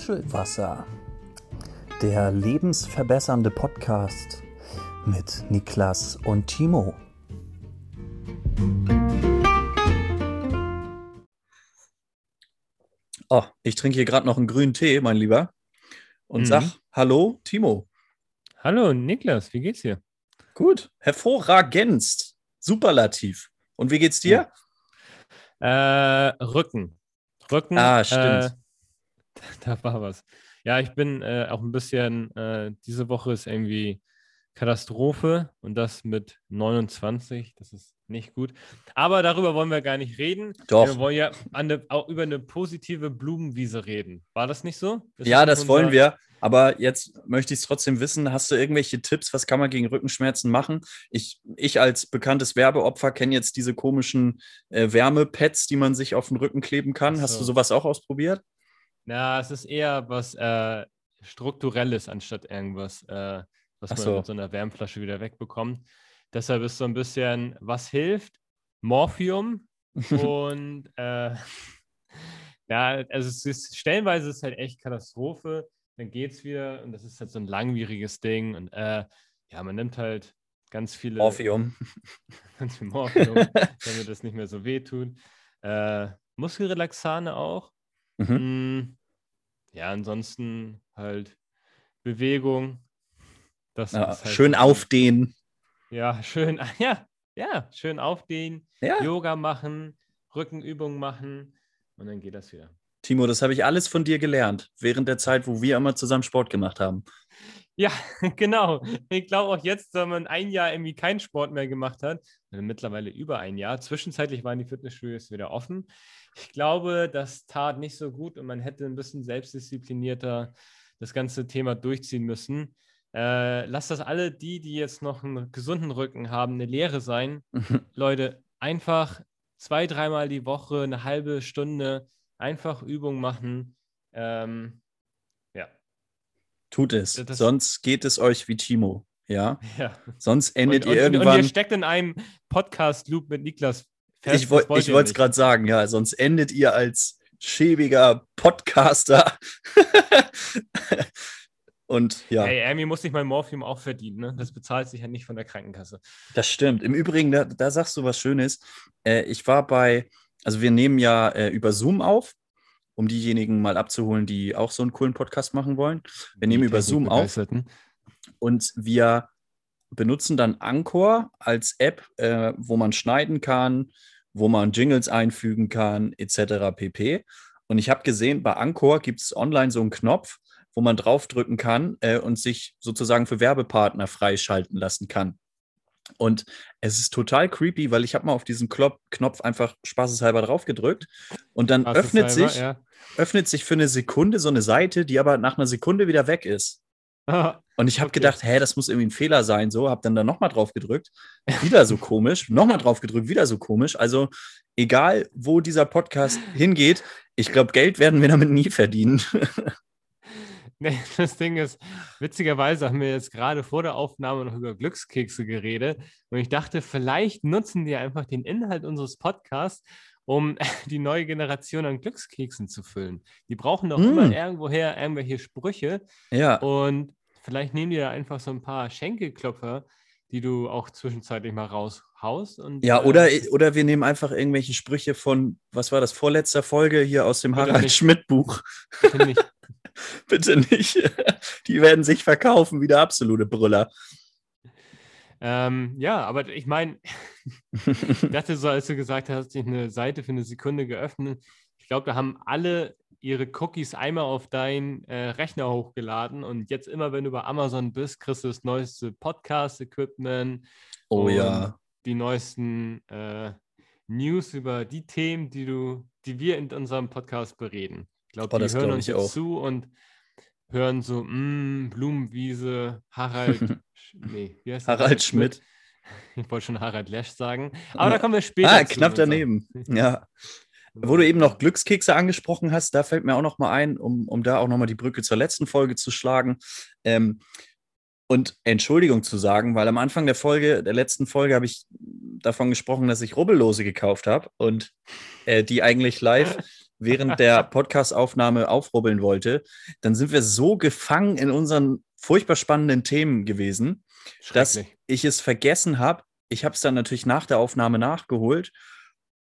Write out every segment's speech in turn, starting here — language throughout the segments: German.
Muschelwasser, der lebensverbessernde Podcast mit Niklas und Timo. Oh, ich trinke hier gerade noch einen grünen Tee, mein Lieber, und Mhm. sag Hallo, Timo. Hallo Niklas, wie geht's dir? Gut, hervorragendst, superlativ. Und wie geht's dir? Äh, Rücken. Rücken. Ah, stimmt. Äh, da war was. Ja, ich bin äh, auch ein bisschen, äh, diese Woche ist irgendwie Katastrophe und das mit 29, das ist nicht gut. Aber darüber wollen wir gar nicht reden. Doch. Wir wollen ja eine, auch über eine positive Blumenwiese reden. War das nicht so? Ist Ja, das unser- wollen wir. Aber jetzt möchte ich es trotzdem wissen. Hast du irgendwelche Tipps? Was kann man gegen Rückenschmerzen machen? Ich, ich als bekanntes Werbeopfer kenne jetzt diese komischen äh, Wärmepads, die man sich auf den Rücken kleben kann. Ach Hast so. du sowas auch ausprobiert? Na, es ist eher was äh, Strukturelles anstatt irgendwas, äh, was Ach man so. mit so einer Wärmflasche wieder wegbekommt. Deshalb ist so ein bisschen, was hilft? Morphium und äh, ja, also es ist stellenweise ist es halt echt Katastrophe. Dann geht's wieder und das ist halt so ein langwieriges Ding und äh, ja, man nimmt halt ganz viele Morphium. ganz viel Morphium, damit es nicht mehr so weh tut. Äh, Muskelrelaxane auch. Mhm. Ja, ansonsten halt Bewegung. Das Ja, halt schön aufdehnen. Ja, schön, ja, ja, schön aufdehnen, Ja. Yoga machen, Rückenübungen machen und dann geht das wieder. Timo, das habe ich alles von dir gelernt, während der Zeit, wo wir immer zusammen Sport gemacht haben. Ja, genau. Ich glaube auch jetzt, wenn man ein Jahr irgendwie keinen Sport mehr gemacht hat, mittlerweile über ein Jahr, zwischenzeitlich waren die Fitnessstudios wieder offen. Ich glaube, das tat nicht so gut und man hätte ein bisschen selbstdisziplinierter das ganze Thema durchziehen müssen. Äh, lasst das alle die, die jetzt noch einen gesunden Rücken haben, eine Lehre sein. Leute, einfach zwei, dreimal die Woche, eine halbe Stunde, einfach Übung machen. Ähm, ja, Tut es. Das- Sonst geht es euch wie Timo. Ja. ja. Sonst endet und, ihr und, Und irgendwann. ihr steckt in einem Podcast-Loop mit Niklas fest. ich wollte es nicht. gerade sagen, ja, sonst endet ihr als schäbiger Podcaster. Und ja, Hey, Amy muss sich mein Morphium auch verdienen. Ne? Das bezahlt sich ja nicht von der Krankenkasse. das stimmt. Im Übrigen, da, da sagst du was Schönes. Äh, ich war bei, also wir nehmen ja äh, über Zoom auf, um diejenigen mal abzuholen, die auch so einen coolen Podcast machen wollen. Wir nehmen Die über Zoom auf. Und wir benutzen dann Anchor als App, äh, wo man schneiden kann, wo man Jingles einfügen kann, etc. pp. Und ich habe gesehen, bei Anchor gibt es online so einen Knopf, wo man draufdrücken kann äh, und sich sozusagen für Werbepartner freischalten lassen kann. Und es ist total creepy, weil ich habe mal auf diesen Knopf einfach spaßeshalber draufgedrückt und dann öffnet sich, Ja. öffnet sich für eine Sekunde so eine Seite, die aber nach einer Sekunde wieder weg ist. Und ich habe Okay. gedacht, hä, das muss irgendwie ein Fehler sein, so, habe dann da nochmal drauf gedrückt, wieder so komisch, nochmal drauf gedrückt, wieder so komisch. Also egal, wo dieser Podcast hingeht, ich glaube, Geld werden wir damit nie verdienen. Nee, das Ding ist, witzigerweise haben wir jetzt gerade vor der Aufnahme noch über Glückskekse geredet. Und ich dachte, vielleicht nutzen die einfach den Inhalt unseres Podcasts, um die neue Generation an Glückskeksen zu füllen. Die brauchen doch Mm. immer irgendwoher irgendwelche Sprüche. ja, Und vielleicht nehmen die da einfach so ein paar Schenkelklopfer, die du auch zwischenzeitlich mal raushaust. Und, ja, äh, oder, oder wir nehmen einfach irgendwelche Sprüche von, was war das, vorletzter Folge hier aus dem Bitte Harald nicht. Schmidt Buch. finde ich, Bitte nicht. Die werden sich verkaufen wie der absolute Brüller. Ähm, ja, aber ich meine, Ich dachte so, als du gesagt hast, hast dich eine Seite für eine Sekunde geöffnet. Ich glaube, da haben alle ihre Cookies einmal auf deinen äh, Rechner hochgeladen und jetzt immer, wenn du bei Amazon bist, kriegst du das neueste Podcast-Equipment, oh Und ja. die neuesten äh, News über die Themen, die du, die wir in unserem Podcast bereden. Ich glaube, die das hören glaub uns jetzt auch. zu und hören so, mm, Blumenwiese, Harald, nee, wie heißt? Harald Schmidt. Ich wollte schon Harald Lesch sagen. Aber Ja. da kommen wir später Ah, knapp daneben. Ja. Wo du eben noch Glückskekse angesprochen hast, da fällt mir auch noch mal ein, um, um da auch noch mal die Brücke zur letzten Folge zu schlagen. Ähm, und Entschuldigung zu sagen, weil am Anfang der Folge, der letzten Folge, habe ich davon gesprochen, dass ich Rubbellose gekauft habe und äh, die eigentlich live während der Podcastaufnahme aufrubbeln wollte, dann sind wir so gefangen in unseren furchtbar spannenden Themen gewesen, dass ich es vergessen habe. Ich habe es dann natürlich nach der Aufnahme nachgeholt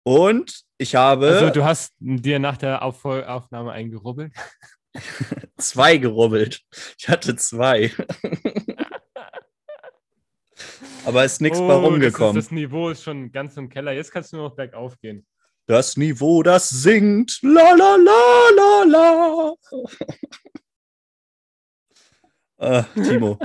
und ich habe Also du hast dir nach der Auf Aufnahme eingerubbelt. zwei gerubbelt. Ich hatte zwei. Aber es ist nichts bei Oh, das, ist, rumgekommen. das Niveau ist schon ganz im Keller. Jetzt kannst du nur noch bergauf gehen. Das Niveau, das singt. La la la la la. äh, Timo.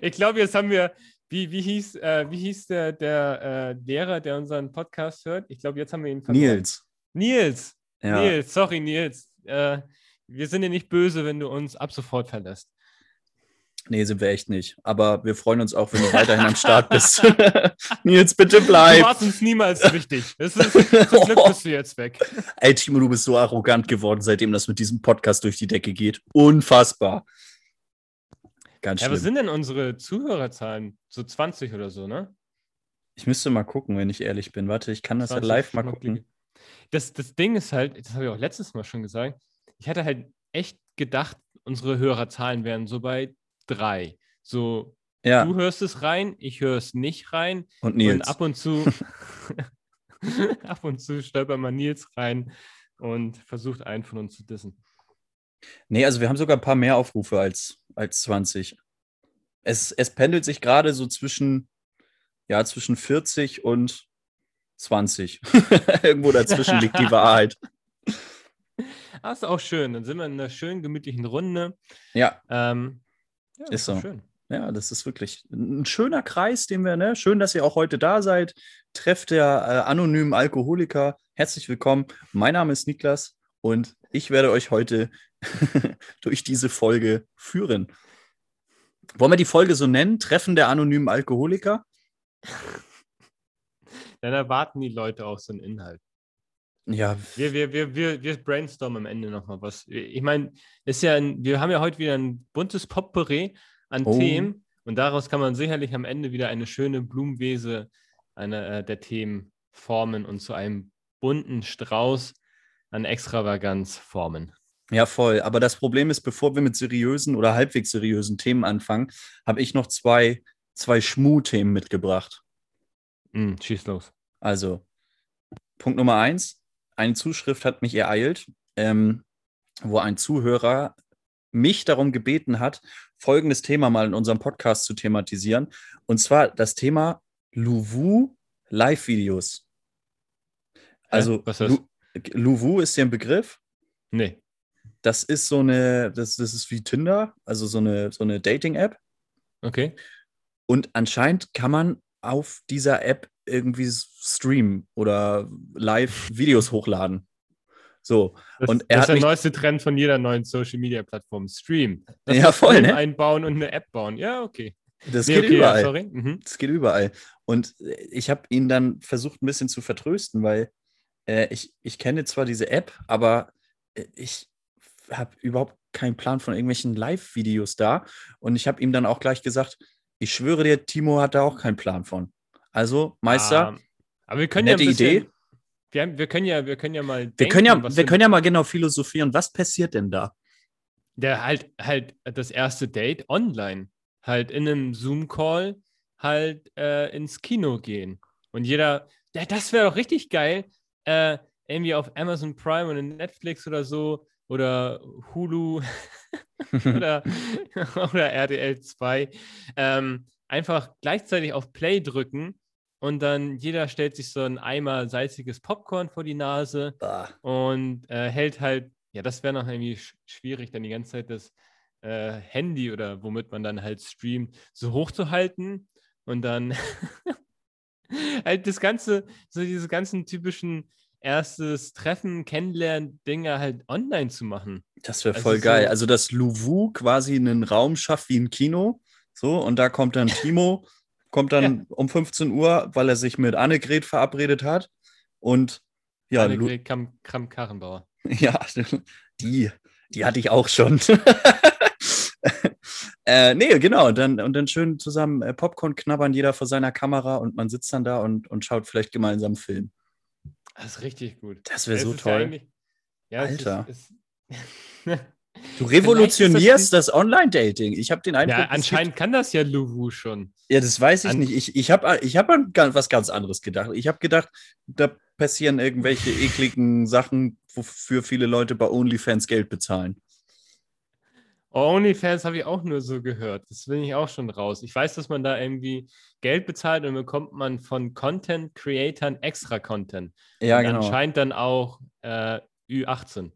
Ich glaube, jetzt haben wir, wie, wie hieß, äh, wie hieß der, der äh, Lehrer, der unseren Podcast hört? Ich glaube, jetzt haben wir ihn verloren. Nils. Nils. Ja. Nils, sorry, Nils. Äh, wir sind dir nicht böse, wenn du uns ab sofort verlässt. Nee, sind wir echt nicht. Aber wir freuen uns auch, wenn du weiterhin am Start bist. Nils, bitte Du bleib. warst uns niemals wichtig. Das ist, zum Glück bist du jetzt weg. Ey, Timo, du bist so arrogant geworden, seitdem das mit diesem Podcast durch die Decke geht. Unfassbar. Ganz Ja, schlimm. was sind denn unsere Zuhörerzahlen? So 20 oder so, ne? ich müsste mal gucken, wenn ich ehrlich bin. Warte, ich kann das ja 20 live mal gucken. Das, das Ding ist halt, das habe ich auch letztes Mal schon gesagt, ich hatte halt echt gedacht, unsere Hörerzahlen wären so bei drei. So, Ja, du hörst es rein, ich höre es nicht rein. und Und Nils. ab und zu, ab und zu stolpert man Nils rein und versucht einen von uns zu dissen. Nee, also wir haben sogar ein paar mehr Aufrufe als, als 20. Es, es pendelt sich gerade so zwischen, ja, zwischen 40 und 20. Irgendwo dazwischen liegt die Wahrheit. Ah, ist auch schön. Dann sind wir in einer schönen, gemütlichen Runde. Ja, Ähm, ja, Ist so. Schön. ja, das ist wirklich ein schöner Kreis, den wir, ne? Schön, dass ihr auch heute da seid. Trefft der äh, anonymen Alkoholiker. Herzlich willkommen. Mein Name ist Niklas und ich werde euch heute durch diese Folge führen. Wollen wir die Folge so nennen? Treffen der anonymen Alkoholiker? Dann erwarten die Leute auch so einen Inhalt. Ja, Wir, wir, wir, wir, wir brainstormen am Ende nochmal was. Ich meine, ist ja ein, wir haben ja heute wieder ein buntes Potpourri an Oh. Themen und daraus kann man sicherlich am Ende wieder eine schöne Blumenwiese einer, äh, der Themen formen und zu einem bunten Strauß an Extravaganz formen. Ja, voll. Aber das Problem ist, bevor wir mit seriösen oder halbwegs seriösen Themen anfangen, habe ich noch zwei, zwei Schmu-Themen mitgebracht. Hm, schieß los. Also, Punkt Nummer eins: Eine Zuschrift hat mich ereilt, ähm, wo ein Zuhörer mich darum gebeten hat, folgendes Thema mal in unserem Podcast zu thematisieren. Und zwar das Thema Luwu Live-Videos. Also? Lu Luwu ist dir ein Begriff? Nee. Das ist so eine, das, das ist wie Tinder, also so eine, so eine Dating-App. Okay. Und anscheinend kann man auf dieser App irgendwie streamen oder live Videos hochladen. So, Das, Und er das hat ist der neueste Trend von jeder neuen Social Media Plattform. Stream. Lass Ja, voll, ne? Einbauen und eine App bauen. Ja, okay. das Nee, geht okay, ja, überall. sorry. Mhm. Das geht überall. Und ich habe ihn dann versucht, ein bisschen zu vertrösten, weil äh, ich, ich kenne zwar diese App, aber äh, ich habe überhaupt keinen Plan von irgendwelchen Live-Videos da. Und ich habe ihm dann auch gleich gesagt, ich schwöre dir, Timo hat da auch keinen Plan von. Also, Meister, Ähm, aber wir können ja ein nette bisschen, Idee. Wir, haben, wir, können ja, wir können ja mal. wir, können ja, wir können ja mal genau philosophieren, was passiert denn da? Der halt, halt das erste Date online. Halt in einem Zoom-Call halt äh, ins Kino gehen. Und jeder, ja, das wäre doch richtig geil. Äh, irgendwie auf Amazon Prime oder Netflix oder so oder Hulu oder, oder RTL 2 ähm, einfach gleichzeitig auf Play drücken und dann jeder stellt sich so ein Eimer salziges Popcorn vor die Nase Ah, und äh, hält halt, ja, das wäre noch irgendwie sch schwierig, dann die ganze Zeit das äh, Handy oder womit man dann halt streamt, so hoch zu halten und dann halt das Ganze, so diese ganzen typischen erstes Treffen, Kennenlernen, Dinge halt online zu machen. Das wäre Also voll so- geil. Also, dass Luwu quasi einen Raum schafft wie ein Kino. So, und da kommt dann Timo, kommt dann um 15 Uhr, weil er sich mit Annegret verabredet hat. Und ja, Annegret Kram, Kram Karrenbauer. ja, die, die hatte ich auch schon. äh, nee, genau. Und dann, und dann schön zusammen äh, Popcorn knabbern, jeder vor seiner Kamera und man sitzt dann da und, und schaut vielleicht gemeinsam einen Film. Das ist richtig gut. Das wäre so ist ja toll. Ja, Alter. Ist, Du revolutionierst das das, Online-Dating. Ich habe den Eindruck, ja, anscheinend kann das ja Luwu schon. Ja, das weiß ich An- nicht. Ich, ich habe ich hab an was ganz anderes gedacht. Ich habe gedacht, da passieren irgendwelche ekligen Sachen, wofür viele Leute bei OnlyFans Geld bezahlen. OnlyFans habe ich auch nur so gehört. Das bin ich auch schon raus. Ich weiß, dass man da irgendwie Geld bezahlt und bekommt man von Content-Creatern extra Content. Ja, und genau. Anscheinend dann auch äh, Ü18,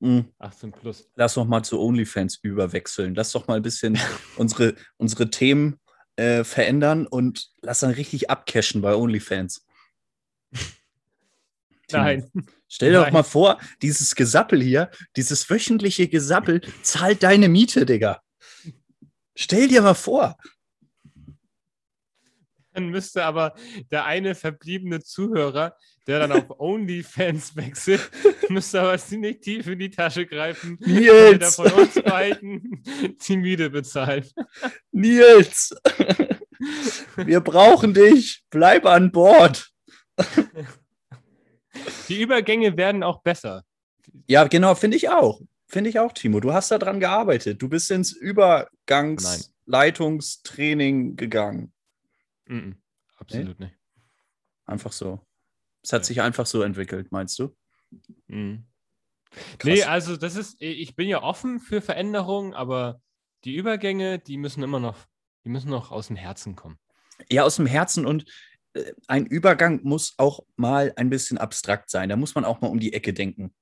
Mhm. 18 plus. Lass doch mal zu OnlyFans überwechseln. Lass doch mal ein bisschen unsere, unsere Themen äh, verändern und lass dann richtig abcashen bei OnlyFans. Nein. Stell dir doch Nein. mal vor, dieses Gesappel hier, dieses wöchentliche Gesappel zahlt deine Miete, Digga. Stell dir mal vor. Dann müsste aber der eine verbliebene Zuhörer, der dann auf OnlyFans wechselt, müsste aber ziemlich tief in die Tasche greifen, Nils, von uns beiden die Miete bezahlt. Nils, wir brauchen dich. Bleib an Bord. Die Übergänge werden auch besser. Ja, genau, finde ich auch. Finde ich auch, Timo. Du hast daran gearbeitet. Du bist ins Übergangsleitungstraining gegangen. Mhm. Absolut nicht. Einfach so. Es hat Ja. sich einfach so entwickelt, meinst du? Mhm. Krass. Nee, also das ist, ich bin ja offen für Veränderungen, aber die Übergänge, die müssen immer noch, die müssen noch aus dem Herzen kommen. Ja, aus dem Herzen und äh, ein Übergang muss auch mal ein bisschen abstrakt sein. Da muss man auch mal um die Ecke denken,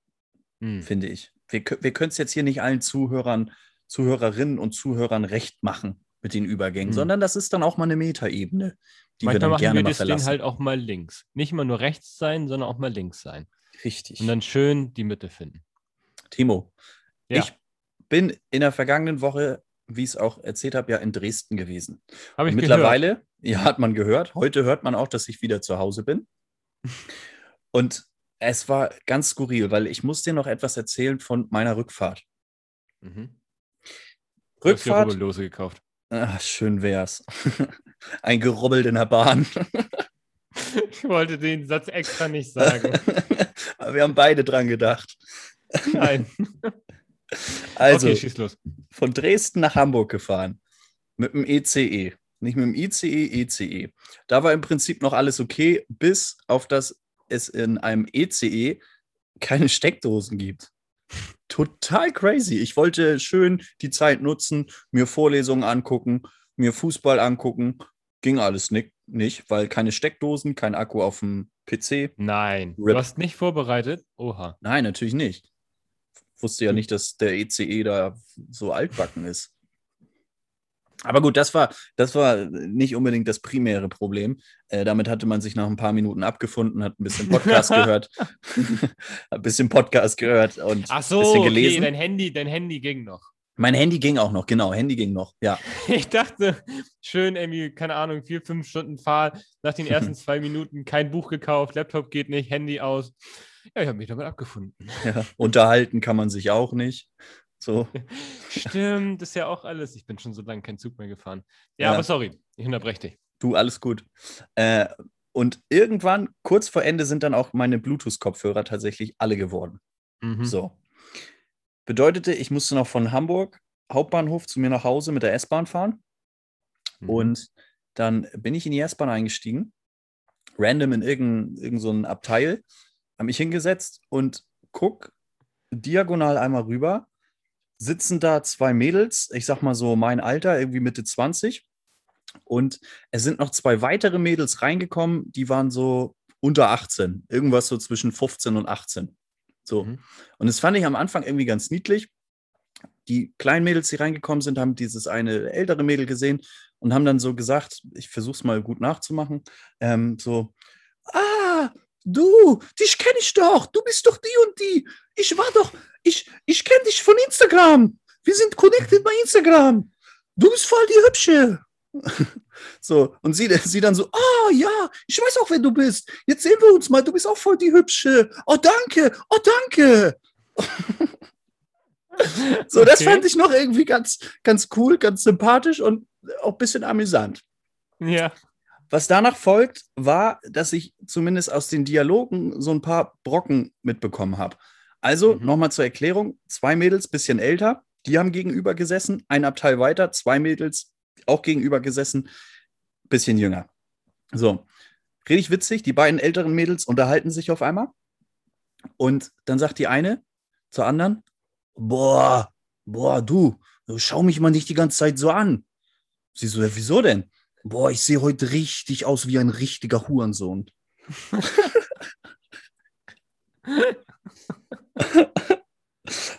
Mhm. finde ich. Wir, wir können es jetzt hier nicht allen Zuhörern, Zuhörerinnen und Zuhörern recht machen mit den Übergängen, Mhm. sondern das ist dann auch mal eine Metaebene, die wir Manchmal dann machen gerne wir mal das Ding verlassen. halt auch mal links. Nicht immer nur rechts sein, sondern auch mal links sein. Richtig. Und dann schön die Mitte finden. Timo, Ja. ich bin in der vergangenen Woche, wie ich es auch erzählt habe, ja in Dresden gewesen. Habe ich Und gehört. mittlerweile, ja, hat man gehört. Heute hört man auch, dass ich wieder zu Hause bin. Und es war ganz skurril, weil ich muss dir noch etwas erzählen von meiner Rückfahrt. Mhm. Du hast dir Rückfahrt, Rubbellose gekauft. Ach, schön wär's. Ein Gerubbel in der Bahn. Ich wollte den Satz extra nicht sagen. Aber wir haben beide dran gedacht. Nein. Also, okay, von Dresden nach Hamburg gefahren. Mit dem ECE. Nicht mit dem ICE, ECE. Da war im Prinzip noch alles okay, bis auf dass es in einem ECE keine Steckdosen gibt. Total crazy. Ich wollte schön die Zeit nutzen, mir Vorlesungen angucken, mir Fußball angucken. Ging alles nicht, nicht weil keine Steckdosen, kein Akku auf dem PC. Nein. Rip. Du hast nicht vorbereitet? Oha. Nein, natürlich nicht. Wusste ja nicht, dass der ECE da so altbacken ist. Aber gut, das war, das war nicht unbedingt das primäre Problem. Äh, damit hatte man sich nach ein paar Minuten abgefunden, hat ein bisschen Podcast gehört, hat ein bisschen Podcast gehört und Ach ein so, bisschen okay, gelesen. dein Handy, dein Handy ging noch. mein Handy ging auch noch, genau, Handy ging noch, ja. Ich dachte, schön irgendwie, keine Ahnung, vier, fünf Stunden Fahrt, nach den ersten zwei Minuten kein Buch gekauft, Laptop geht nicht, Handy aus. Ja, ich habe mich damit abgefunden. ja. Unterhalten kann man sich auch nicht. So. Stimmt, ist ja auch alles. Ich bin schon so lange kein Zug mehr gefahren. Ja, Ja. aber sorry, ich unterbreche dich. Du, alles gut. Äh, und irgendwann, kurz vor Ende, sind dann auch meine Bluetooth-Kopfhörer tatsächlich alle geworden. Mhm. So. Bedeutete, ich musste noch von Hamburg Hauptbahnhof zu mir nach Hause mit der S-Bahn fahren. Mhm. Und dann bin ich in die S-Bahn eingestiegen, random in irgendein, irgend so ein Abteil, habe mich hingesetzt und guck diagonal einmal rüber. Sitzen da zwei Mädels, ich sag mal so mein Alter, irgendwie Mitte 20. Und es sind noch zwei weitere Mädels reingekommen, die waren so unter 18, irgendwas so zwischen 15 und 18. So. Mhm. Und das fand ich am Anfang irgendwie ganz niedlich. Die kleinen Mädels, die reingekommen sind, haben dieses eine ältere Mädel gesehen und haben dann so gesagt, ich versuche es mal gut nachzumachen, ähm, so, ah, du, dich kenne ich doch, du bist doch die und die. Ich war doch, ich, ich kenne dich von Instagram. Wir sind connected bei Instagram. Du bist voll die Hübsche. So, und sie, sie dann so, ah ja, ich weiß auch, wer du bist. Jetzt sehen wir uns mal, du bist auch voll die Hübsche. Oh, danke, oh, danke. So, das Okay. fand ich noch irgendwie ganz, ganz cool, ganz sympathisch und auch ein bisschen amüsant. Ja. Was danach folgt, war, dass ich zumindest aus den Dialogen so ein paar Brocken mitbekommen habe. Also Mhm. nochmal zur Erklärung: zwei Mädels, bisschen älter, die haben gegenüber gesessen, ein Abteil weiter, zwei Mädels auch gegenüber gesessen, bisschen jünger. So, richtig witzig, die beiden älteren Mädels unterhalten sich auf einmal. Und dann sagt die eine zur anderen: Boah, boah, du, schau mich mal nicht die ganze Zeit so an. Sie so, ja, wieso denn? Boah, ich sehe heute richtig aus wie ein richtiger Hurensohn.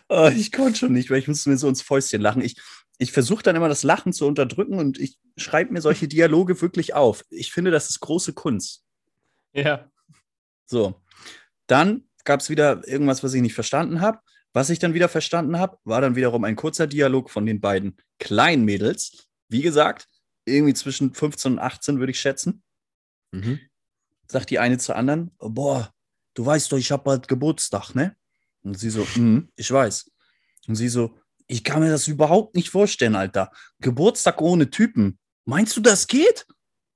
Ah, ich konnte schon nicht, weil ich musste mir so ins Fäustchen lachen. Ich, ich versuche dann immer das Lachen zu unterdrücken und ich schreibe mir solche Dialoge wirklich auf. Ich finde, das ist große Kunst. Ja. So, dann gab es wieder irgendwas, was ich nicht verstanden habe. Was ich dann wieder verstanden habe, war dann wiederum ein kurzer Dialog von den beiden kleinen Mädels. Wie gesagt, irgendwie zwischen 15 und 18 würde ich schätzen. Mhm. Sagt die eine zur anderen, boah, du weißt doch, ich habe bald Geburtstag, ne? Und sie so, "Mhm, ich weiß. Und sie so, ich kann mir das überhaupt nicht vorstellen, Alter. Geburtstag ohne Typen. Meinst du, das geht?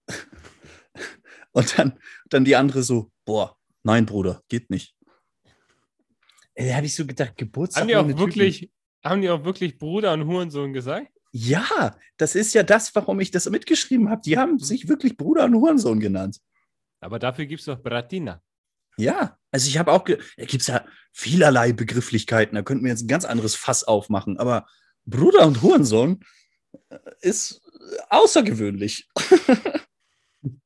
Und dann, dann die andere so, boah, nein, Bruder, geht nicht. Ey, Da habe ich so gedacht, Geburtstag Haben die auch ohne wirklich, haben die auch wirklich Bruder und Hurensohn gesagt? Ja, das ist ja das, warum ich das mitgeschrieben habe. Die haben sich wirklich Bruder und Hurensohn genannt. Aber dafür gibt es doch Bratina. Ja, also ich habe auch, da gibt es ja vielerlei Begrifflichkeiten, da könnten wir jetzt ein ganz anderes Fass aufmachen, aber Bruder und Hurensohn äh, ist außergewöhnlich.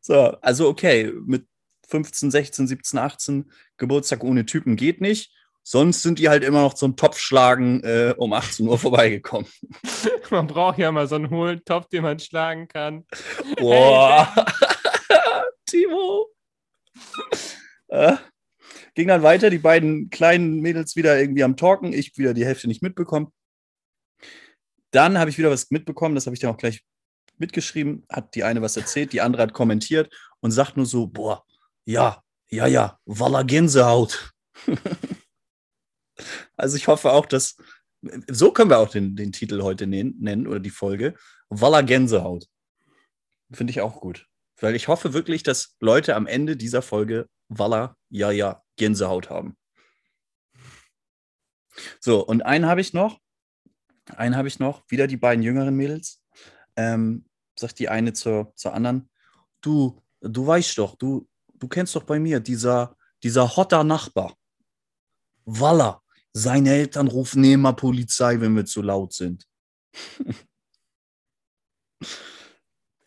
so, also okay, mit 15, 16, 17, 18 Geburtstag ohne Typen geht nicht. Sonst sind die halt immer noch zum Topfschlagen äh, um 18 Uhr vorbeigekommen. Man braucht ja mal so einen hohlen Topf, den man schlagen kann. Boah. Timo. äh, ging dann weiter, die beiden kleinen Mädels wieder irgendwie am Talken, ich wieder die Hälfte nicht mitbekommen. Dann habe ich wieder was mitbekommen, das habe ich dann auch gleich mitgeschrieben, hat die eine was erzählt, die andere hat kommentiert und sagt nur so, boah, ja, ja, ja, Walla Gänsehaut. also ich hoffe auch, dass, so können wir auch den, den Titel heute nennen, oder die Folge, Walla Gänsehaut. Finde ich auch gut. Weil ich hoffe wirklich, dass Leute am Ende dieser Folge Walla, ja, ja, Gänsehaut haben. So, und einen habe ich noch. Einen habe ich noch. Wieder die beiden jüngeren Mädels. Ähm, sagt die eine zur, zur anderen: Du, du weißt doch, du, du kennst doch bei mir dieser, dieser hotter Nachbar. Walla, seine Eltern rufen immer Polizei, wenn wir zu laut sind.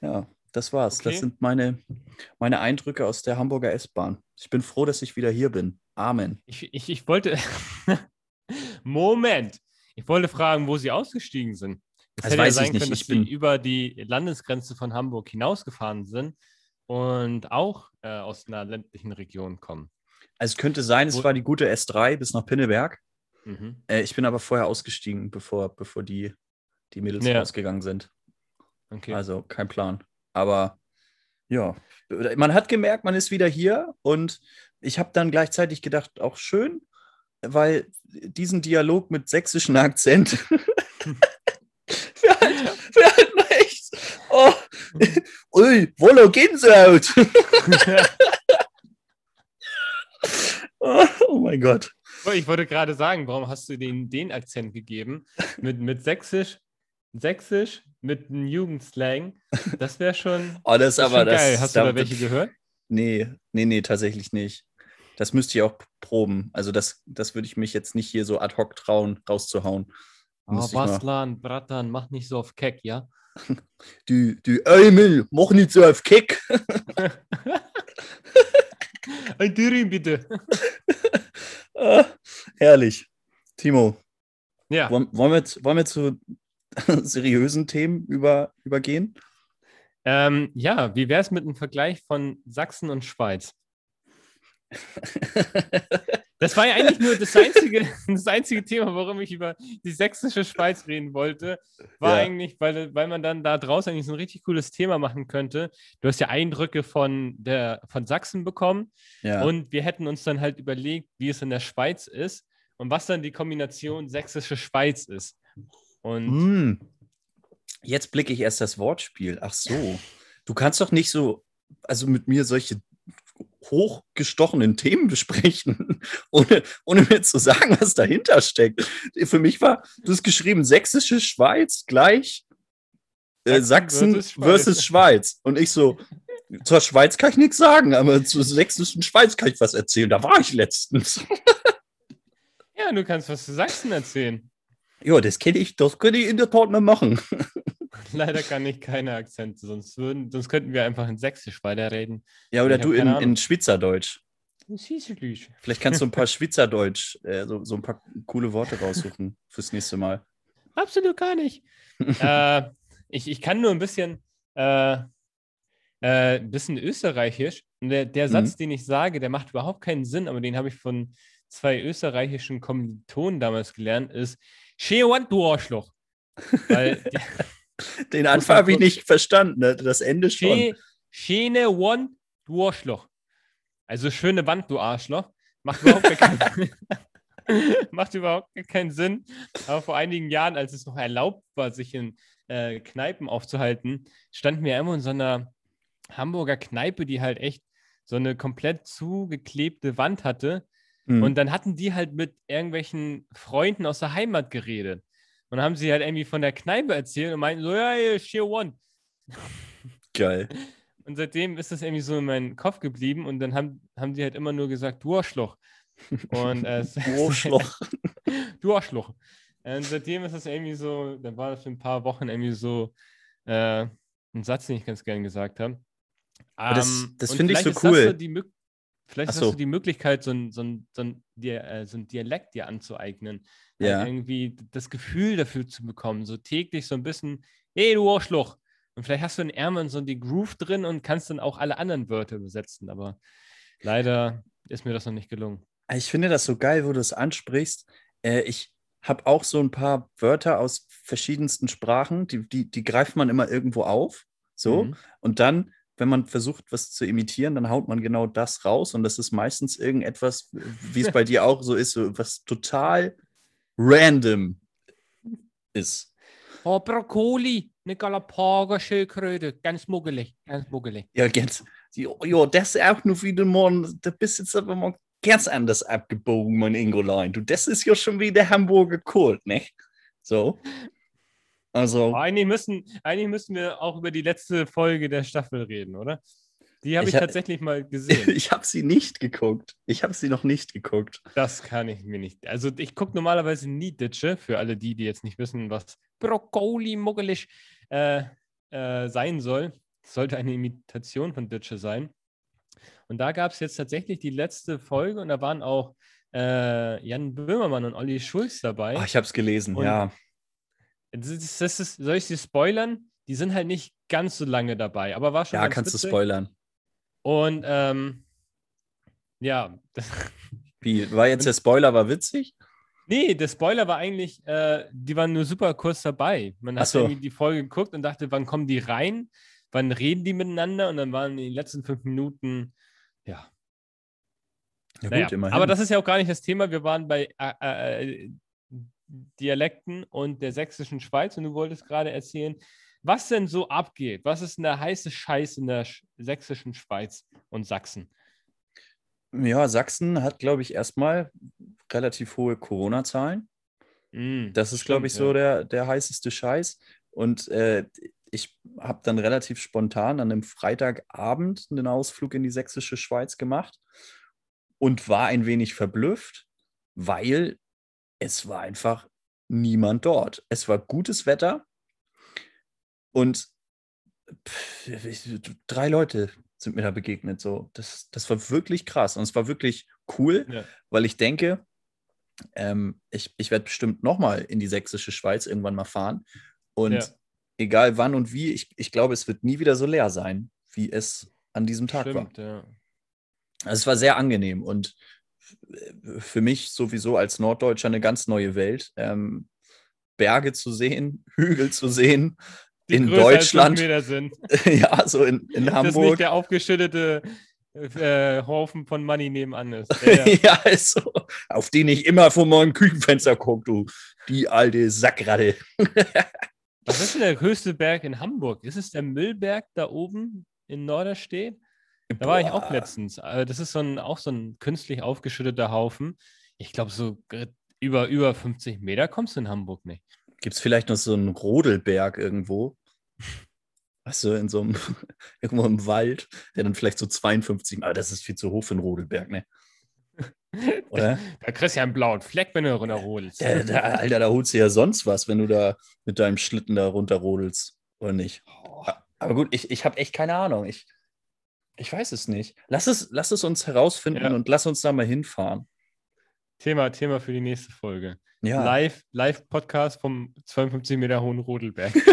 ja, das war's. Okay. Das sind meine, meine Eindrücke aus der Hamburger S-Bahn. Ich bin froh, dass ich wieder hier bin. Amen. Ich, ich, ich wollte. Moment. Ich wollte fragen, wo sie ausgestiegen sind. Es Das hätte ja weiß ich sein nicht. können, dass Ich sie bin- über die Landesgrenze von Hamburg hinausgefahren sind und auch äh, aus einer ländlichen Region kommen. Also es könnte sein, es war die gute S3 bis nach Pinneberg. Mhm. Äh, ich bin aber vorher ausgestiegen, bevor, bevor die, die Mädels Ja. rausgegangen sind. Okay. Also kein Plan. Aber ja, man hat gemerkt, man ist wieder hier und ich habe dann gleichzeitig gedacht, auch schön, weil diesen Dialog mit sächsischen Akzent wir halt, wir halt mal echt. Oh, ui, Wollo Gänsehaut. oh, oh mein Gott. Ich wollte gerade sagen, warum hast du denen den Akzent gegeben? Mit, mit Sächsisch, Sächsisch, mit einem Jugendslang. Das wäre schon, Oh, das ist aber schon das. geil. Hast du da welche gehört? Nee, nee, nee, tatsächlich nicht. Das müsste ich auch proben. Also das, das würde ich mich jetzt nicht hier so ad hoc trauen, rauszuhauen. Oh, Baslan, Bratan, mach nicht so auf Keck, ja? Du, du Eumel, mach nicht so auf Kick. Ein Dürüm bitte. Ah, herrlich. Timo, Ja, wollen, wollen, wir, jetzt- wollen wir zu seriösen Themen über, übergehen? ähm, ja, wie wäre es mit einem Vergleich von Sachsen und Schweiz? Das war ja eigentlich nur das einzige, das einzige Thema, warum ich über die sächsische Schweiz reden wollte, war Ja. eigentlich, weil, weil man dann da draußen eigentlich so ein richtig cooles Thema machen könnte. Du hast ja Eindrücke von, der, von Sachsen bekommen Ja. und wir hätten uns dann halt überlegt, wie es in der Schweiz ist und was dann die Kombination sächsische Schweiz ist. Und Hm. Jetzt blicke ich erst das Wortspiel. Ach so. Du kannst doch nicht so, also mit mir solche hochgestochenen Themen besprechen, ohne, ohne mir zu sagen, was dahinter steckt. Für mich war das geschrieben, sächsische Schweiz gleich äh, Sachsen versus Schweiz. versus Schweiz. Und ich so, zur Schweiz kann ich nichts sagen, aber zur sächsischen Schweiz kann ich was erzählen. Da war ich letztens. Ja, du kannst was zu Sachsen erzählen. Ja, das kenne ich, das könnte ich in der Tat mal machen. Leider kann ich keine Akzente, sonst, würden, sonst könnten wir einfach in Sächsisch weiterreden. Ja, oder du in, in Schweizerdeutsch. Vielleicht kannst du ein paar Schweizerdeutsch, äh, so, so ein paar coole Worte raussuchen fürs nächste Mal. Absolut gar nicht. äh, ich, ich kann nur ein bisschen, äh, äh, ein bisschen österreichisch. Und der, der Satz, mhm. den ich sage, der macht überhaupt keinen Sinn, aber den habe ich von zwei österreichischen Kommilitonen damals gelernt, ist Schewan, du Arschloch. Weil Den Anfang habe ich nicht verstanden, ne? das Ende schon. Schöne One, du Arschloch. Also schöne Wand, du Arschloch. Macht überhaupt, keinen, macht überhaupt keinen Sinn. Aber vor einigen Jahren, als es noch erlaubt war, sich in äh, Kneipen aufzuhalten, standen wir immer in so einer Hamburger Kneipe, die halt echt so eine komplett zugeklebte Wand hatte. Mhm. Und dann hatten die halt mit irgendwelchen Freunden aus der Heimat geredet. Und dann haben sie halt irgendwie von der Kneipe erzählt und meinten so, ja, yeah, Sheer One. Geil. Und seitdem ist das irgendwie so in meinem Kopf geblieben und dann haben, haben die halt immer nur gesagt, du Arschloch. Und, äh, du Arschloch. du Arschloch. Und seitdem ist das irgendwie so, dann war das für ein paar Wochen irgendwie so äh, ein Satz, den ich ganz gern gesagt habe. Um, das, ähm, das finde ich so cool. Die, vielleicht so. hast du die Möglichkeit, so ein, so ein, so ein, äh, so ein Dialekt dir anzueignen. Ja. irgendwie das Gefühl dafür zu bekommen, so täglich so ein bisschen, hey, du Arschloch. Und vielleicht hast du in Ärmeln so die Groove drin und kannst dann auch alle anderen Wörter übersetzen, aber leider ist mir das noch nicht gelungen. Ich finde das so geil, wo du es ansprichst. Äh, ich habe auch so ein paar Wörter aus verschiedensten Sprachen, die, die, die greift man immer irgendwo auf. So. Mhm. Und dann, wenn man versucht, was zu imitieren, dann haut man genau das raus. Und das ist meistens irgendetwas, wie es bei dir auch so ist, so was total random ist. Oh, Brokkoli, eine Galapagos-Schildkröte, ganz muggelig, ganz muggelig. Ja, ganz. Ja, das ist auch nur wieder mal, da bist jetzt aber mal ganz anders abgebogen, mein Ingolein. Du, das ist ja schon wieder Hamburger Kult, ne? So. Also. Eigentlich müssen, eigentlich müssen wir auch über die letzte Folge der Staffel reden, oder? Die habe ich, ich, tatsächlich mal gesehen. ich habe sie nicht geguckt. Ich habe sie noch nicht geguckt. Das kann ich mir nicht. Also ich gucke normalerweise nie Ditsche, für alle die, die jetzt nicht wissen, was Brokkoli muggelig äh, äh, sein soll. Das sollte eine Imitation von Ditsche sein. Und da gab es jetzt tatsächlich die letzte Folge und da waren auch äh, Jan Böhmermann und Olli Schulz dabei. Ach, ich habe es gelesen, und ja. Das ist, das ist, soll ich sie spoilern? Die sind halt nicht ganz so lange dabei, aber war schon. Ja, kannst witzig. du spoilern. Und ähm, ja. Wie, war jetzt der Spoiler, war witzig? Nee, der Spoiler war eigentlich, äh, die waren nur super kurz dabei. Man hat so. irgendwie die Folge geguckt und dachte, wann kommen die rein? Wann reden die miteinander? Und dann waren die letzten fünf Minuten, ja. Ja, naja, gut, immerhin. Aber das ist ja auch gar nicht das Thema. Wir waren bei äh, äh, Dialekten und der sächsischen Schweiz und du wolltest gerade erzählen, was denn so abgeht. Was ist denn der heiße Scheiß in der sächsischen Schweiz und Sachsen? Ja, Sachsen hat, glaube ich, erstmal relativ hohe Corona-Zahlen. Mm, das ist, glaube ich, so ja. der, der heißeste Scheiß. Und äh, ich habe dann relativ spontan an einem Freitagabend einen Ausflug in die sächsische Schweiz gemacht und war ein wenig verblüfft, weil es war einfach niemand dort. Es war gutes Wetter, und drei Leute sind mir da begegnet. So. Das, das war wirklich krass. Und es war wirklich cool, ja. weil ich denke, ähm, ich, ich werde bestimmt nochmal in die sächsische Schweiz irgendwann mal fahren. Und ja. egal wann und wie, ich, ich glaube, es wird nie wieder so leer sein, wie es an diesem Tag Stimmt, war. Ja. Also es war sehr angenehm und für mich sowieso als Norddeutscher eine ganz neue Welt. Ähm, Berge zu sehen, Hügel zu sehen, die in Deutschland. ja, so in, in Hamburg. Das nicht der aufgeschüttete äh, Haufen von Money nebenan ist. Ja, ja. ist so. Auf den ich immer vor meinem Küchenfenster gucke, du. Die alte Sackratte. Was ist denn der höchste Berg in Hamburg? Ist es der Müllberg da oben in Norderstedt? Da war ich auch Boah. letztens. Äh, Das ist so ein, auch so ein künstlich aufgeschütteter Haufen. Ich glaube, so äh, über, über 50 Meter kommst du in Hamburg nicht. Gibt es vielleicht noch so einen Rodelberg irgendwo? Weißt du, in so einem, irgendwo im Wald, der dann vielleicht so 52, aber das ist viel zu hoch für einen Rodelberg, ne? Oder? Da kriegst du ja einen blauen Fleck, wenn du runterrodelst. Der, der, Alter, da holst du ja sonst was, wenn du da mit deinem Schlitten da runterrodelst, oder nicht? Aber gut, ich, ich habe echt keine Ahnung. Ich, ich weiß es nicht. Lass es, lass es uns herausfinden Ja. und lass uns da mal hinfahren. Thema, Thema für die nächste Folge. Ja. Live, Live-Podcast vom 52 Meter hohen Rodelberg.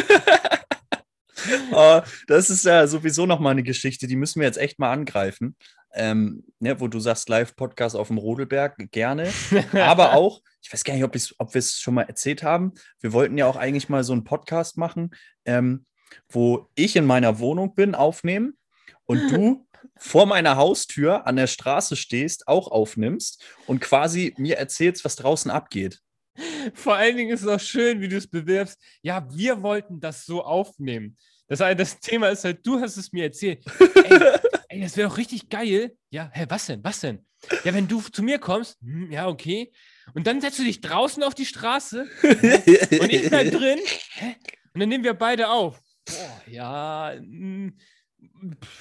Oh, das ist ja sowieso noch mal eine Geschichte, die müssen wir jetzt echt mal angreifen. Ähm, ne, wo du sagst, Live-Podcast auf dem Rodelberg, gerne. Aber auch, ich weiß gar nicht, ob, ob wir es schon mal erzählt haben. Wir wollten ja auch eigentlich mal so einen Podcast machen, ähm, wo ich in meiner Wohnung bin, aufnehmen und du vor meiner Haustür an der Straße stehst, auch aufnimmst und quasi mir erzählst, was draußen abgeht. Vor allen Dingen ist es auch schön, wie du es bewirbst. Ja, wir wollten das so aufnehmen. Das, das Thema ist halt, du hast es mir erzählt. Ey, ey das wäre doch richtig geil. Ja, hä, was denn? Was denn? Ja, wenn du zu mir kommst, hm, ja, okay. Und dann setzt du dich draußen auf die Straße und ich bleib drin. Hä? Und dann nehmen wir beide auf. Boah, ja, hm, pf,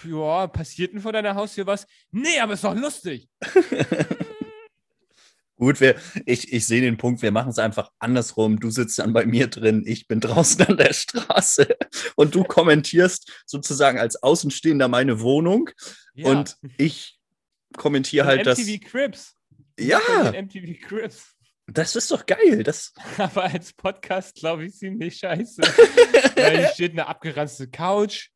ja, passiert denn vor deiner Haustür was? Nee, aber ist doch lustig. Gut, wir, ich, ich sehe den Punkt, wir machen es einfach andersrum. Du sitzt dann bei mir drin, ich bin draußen an der Straße und du kommentierst sozusagen als Außenstehender meine Wohnung Ja. und ich kommentiere halt das. MTV Crips. Ja, MTV Crips. das ist doch geil. Das, Aber als Podcast glaube ich ziemlich scheiße. Weil hier steht eine abgeranzte Couch,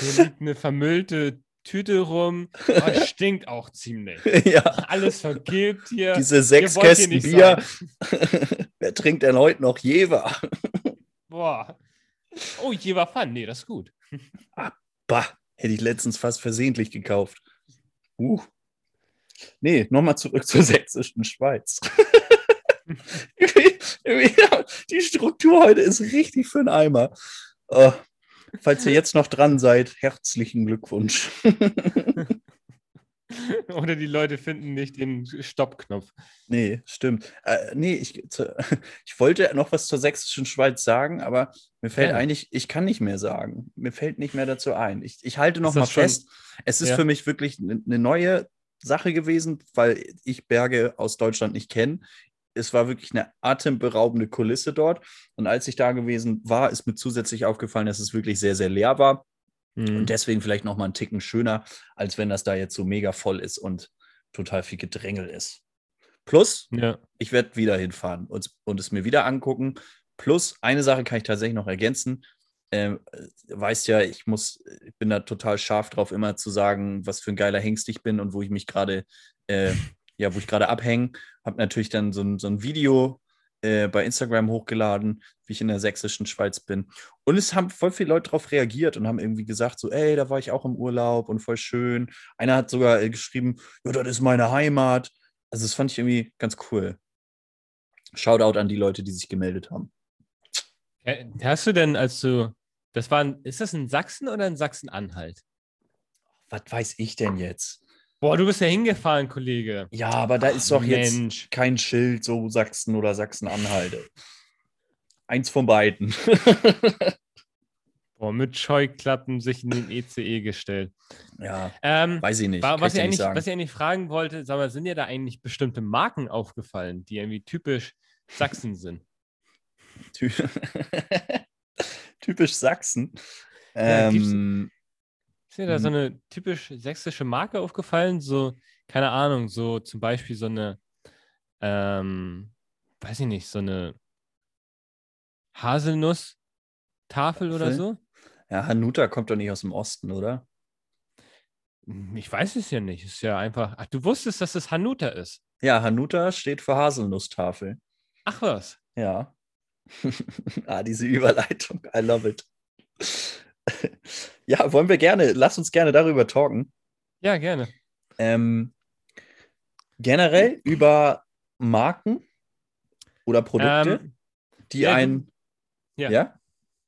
hier liegt eine vermüllte Tüte rum, es stinkt auch ziemlich. ja, Alles vergilbt hier. diese sechs Kästen Bier. Wer trinkt denn heute noch Jever? Boah. Oh, Jever Fun. Nee, das ist gut. Bah, hätte ich letztens fast versehentlich gekauft. Uh. Nee, nochmal zurück zur sächsischen Schweiz. Die Struktur heute ist richtig für einen Eimer. Äh, falls ihr jetzt noch dran seid, herzlichen Glückwunsch. Oder die Leute finden nicht den Stoppknopf. nee, stimmt. Äh, nee, ich, ich wollte noch was zur sächsischen Schweiz sagen, aber mir fällt Gerne. eigentlich, ich kann nicht mehr sagen. Mir fällt nicht mehr dazu ein. Ich, ich halte noch mal schon- fest, es ist Ja. für mich wirklich eine ne neue Sache gewesen, weil ich Berge aus Deutschland nicht kenne. Es war wirklich eine atemberaubende Kulisse dort. Und als ich da gewesen war, ist mir zusätzlich aufgefallen, dass es wirklich sehr, sehr leer war. Mhm. Und deswegen vielleicht noch mal einen Ticken schöner, als wenn das da jetzt so mega voll ist und total viel Gedrängel ist. Plus, Ja. ich werde wieder hinfahren und, und es mir wieder angucken. Plus, eine Sache kann ich tatsächlich noch ergänzen. Ähm, äh, weißt ja, ich muss, ich bin da total scharf drauf, immer zu sagen, was für ein geiler Hengst ich bin und wo ich mich gerade, äh, ja, wo ich gerade abhänge. Habe natürlich dann so ein, so ein Video äh, bei Instagram hochgeladen, wie ich in der sächsischen Schweiz bin. Und es haben voll viele Leute darauf reagiert und haben irgendwie gesagt, so, ey, da war ich auch im Urlaub und voll schön. Einer hat sogar äh, geschrieben, ja, das ist meine Heimat. Also das fand ich irgendwie ganz cool. Shoutout an die Leute, die sich gemeldet haben. Hast du denn, als du, das war, ein- ist das in Sachsen oder in Sachsen-Anhalt? Was weiß ich denn jetzt? Boah, du bist ja hingefahren, Kollege. Ja, aber da ist doch jetzt Mensch. kein Schild, so Sachsen oder Sachsen-Anhalt. Eins von beiden. Boah, mit Scheuklappen sich in den ECE gestellt. ja, Ähm, weiß ich nicht. wa- kann was, ich nicht eigentlich, sagen. was ich eigentlich fragen wollte, sag mal, sind dir da eigentlich bestimmte Marken aufgefallen, die irgendwie typisch Sachsen sind? Ty Typisch Sachsen. Ja, Ähm, Ist dir da so Mhm. eine typisch sächsische Marke aufgefallen? So, keine Ahnung, so zum Beispiel so eine, ähm, weiß ich nicht, so eine Haselnuss-Tafel oder so? ja, Hanuta kommt doch nicht aus dem Osten, oder? Hm, Ich weiß es ja nicht. Ist ja einfach. Ach, du wusstest, dass es Hanuta ist. Ja, Hanuta steht für Haselnusstafel. Ach was. Ja. ah, diese Überleitung. I love it. ja, wollen wir gerne, lass uns gerne darüber talken. Ja, gerne. Ähm, generell über Marken oder Produkte, Ähm, die ja, ein. ja. Ja?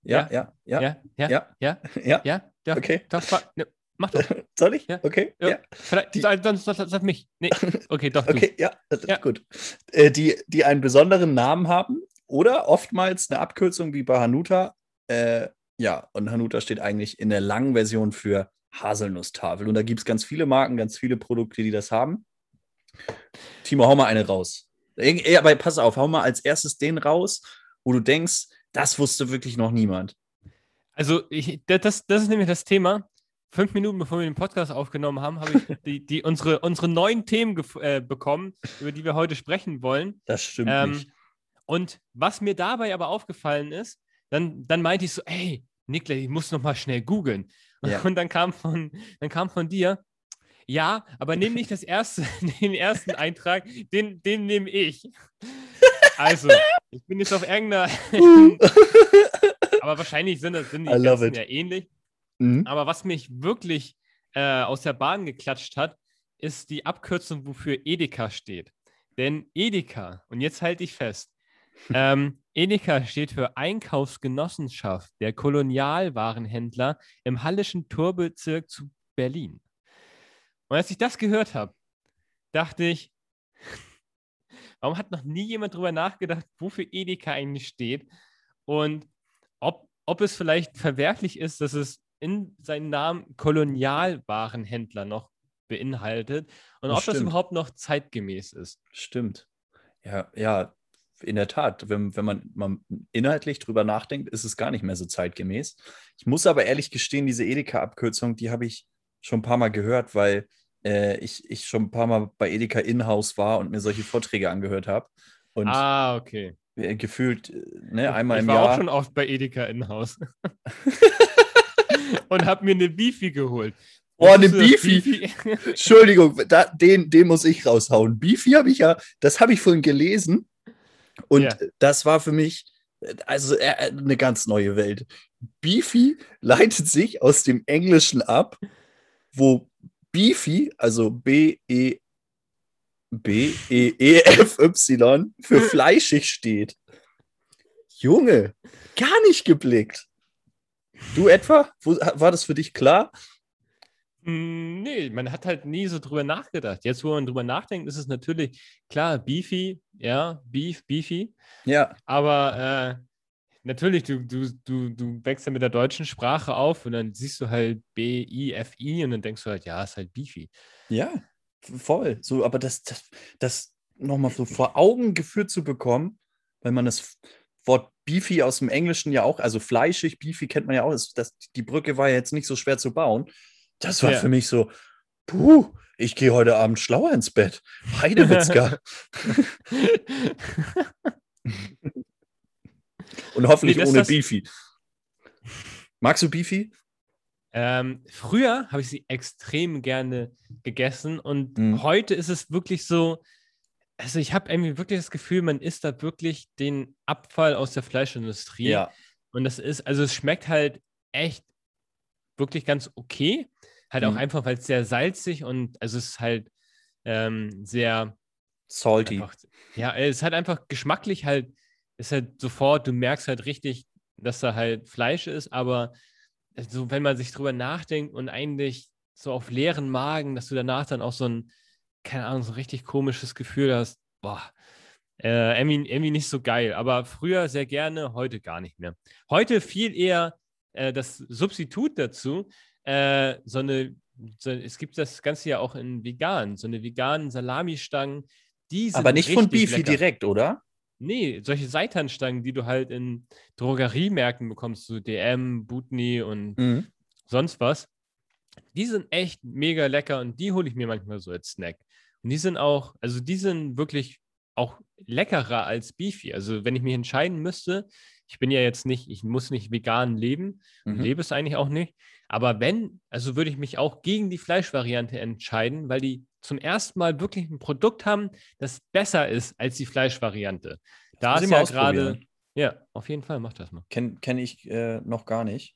Ja, Ja. ja, ja, ja, ja, ja, ja, ja. ja. Okay. Doch, wa- ne, Mach doch. Soll ich? Ja. Okay. Ja. Ja. Vielleicht, Die- sag, sag, sag, mich. Nee. Okay, doch. Du. Okay, ja, das Ja. gut. Äh, die, die einen besonderen Namen haben oder oftmals eine Abkürzung wie bei Hanuta. Äh, ja, und Hanuta steht eigentlich in der langen Version für Haselnusstafel. Und da gibt es ganz viele Marken, ganz viele Produkte, die das haben. Timo, hau mal eine raus. Ja, aber pass auf, hau mal als erstes den raus, wo du denkst, das wusste wirklich noch niemand. Also, ich, das, das ist nämlich das Thema. Fünf Minuten bevor wir den Podcast aufgenommen haben, habe ich die, die, unsere, unsere neuen Themen äh, bekommen, über die wir heute sprechen wollen. Das stimmt Ähm, nicht. und was mir dabei aber aufgefallen ist, dann, dann meinte ich so, ey, Niklas, ich muss noch mal schnell googeln. Ja. Und dann kam von, dann kam von dir, ja, aber nimm nicht das erste, den ersten Eintrag, den, den nehme ich. Also, ich bin jetzt auf irgendeiner, aber wahrscheinlich sind, das, sind die ganzen ja ähnlich. Mhm. Aber was mich wirklich äh, aus der Bahn geklatscht hat, ist die Abkürzung, wofür Edeka steht. Denn Edeka, und jetzt halte ich fest, ähm, Edeka steht für Einkaufsgenossenschaft der Kolonialwarenhändler im Hallischen Torbezirk zu Berlin. Und als ich das gehört habe, dachte ich, warum hat noch nie jemand drüber nachgedacht, wofür Edeka eigentlich steht und ob, ob es vielleicht verwerflich ist, dass es in seinem Namen Kolonialwarenhändler noch beinhaltet und Das ob das stimmt. überhaupt noch zeitgemäß ist. Stimmt. Ja, ja, in der Tat. Wenn, wenn man, man inhaltlich drüber nachdenkt, ist es gar nicht mehr so zeitgemäß. Ich muss aber ehrlich gestehen, diese Edeka-Abkürzung, die habe ich schon ein paar Mal gehört, weil äh, ich, ich schon ein paar Mal bei Edeka in-house war und mir solche Vorträge angehört habe. Und Ah, okay. äh, gefühlt, äh, ne, einmal ich im war Jahr. auch schon oft bei Edeka in-Haus. und habe mir eine Beefy geholt. Oh, eine dass Beefy? Entschuldigung, da, den, den muss ich raushauen. Beefy habe ich ja, das habe ich vorhin gelesen. Und Ja. das war für mich äh, also äh, eine ganz neue Welt. Beefy leitet sich aus dem Englischen ab, wo Beefy, also B-E B-E-E-F-Y für fleischig steht. Junge, gar nicht geblickt. Du etwa? Wo, war das für dich klar? Mm, Nee, man hat halt nie so drüber nachgedacht. Jetzt, wo man drüber nachdenkt, ist es natürlich klar, Beefy, ja, Beef, Beefy. Ja, Aber äh, natürlich, du, du, du, du wächst ja mit der deutschen Sprache auf und dann siehst du halt B-I-F-I und dann denkst du halt, ja, ist halt Beefy. Ja, voll. So, aber das, das, das nochmal so vor Augen geführt zu bekommen, weil man das Wort Beefy aus dem Englischen ja auch, also fleischig, Beefy kennt man ja auch, das, das, die Brücke war ja jetzt nicht so schwer zu bauen. Das war Ja. für mich so, puh, ich gehe heute Abend schlauer ins Bett. Heidewitzka. Und hoffentlich Nee, ohne das- Beefy. Magst du Beefy? Ähm, früher habe ich sie extrem gerne gegessen und Mhm. heute ist es wirklich so, also ich habe irgendwie wirklich das Gefühl, man isst da wirklich den Abfall aus der Fleischindustrie. Und das ist, also es schmeckt halt echt wirklich ganz okay. Halt auch Mhm. einfach, weil es sehr salzig und also es ist halt ähm, sehr Salty. einfach, ja, es ist halt einfach geschmacklich halt, ist halt sofort, du merkst halt richtig, dass da halt Fleisch ist, aber so, wenn man sich drüber nachdenkt und eigentlich so auf leeren Magen, dass du danach dann auch so ein, keine Ahnung, so ein richtig komisches Gefühl hast, boah, äh, irgendwie, irgendwie nicht so geil. Aber früher sehr gerne, heute gar nicht mehr. Heute viel eher äh, das Substitut dazu, äh, so eine, so, es gibt das Ganze ja auch in vegan, so eine veganen Salamistangen, die sind Aber nicht von Beefy lecker. direkt, oder? Nee, solche Seitanstangen, die du halt in Drogeriemärkten bekommst, so DM, Butni und Mhm. sonst was, die sind echt mega lecker und die hole ich mir manchmal so als Snack. Und die sind auch, also die sind wirklich auch leckerer als Beefy. Also wenn ich mich entscheiden müsste, ich bin ja jetzt nicht, ich muss nicht vegan leben Mhm. lebe es eigentlich auch nicht, aber wenn, also würde ich mich auch gegen die Fleischvariante entscheiden, weil die zum ersten Mal wirklich ein Produkt haben, das besser ist als die Fleischvariante. Da ist ja gerade, ja, auf jeden Fall, mach das mal. Kenne kenn ich äh, noch gar nicht.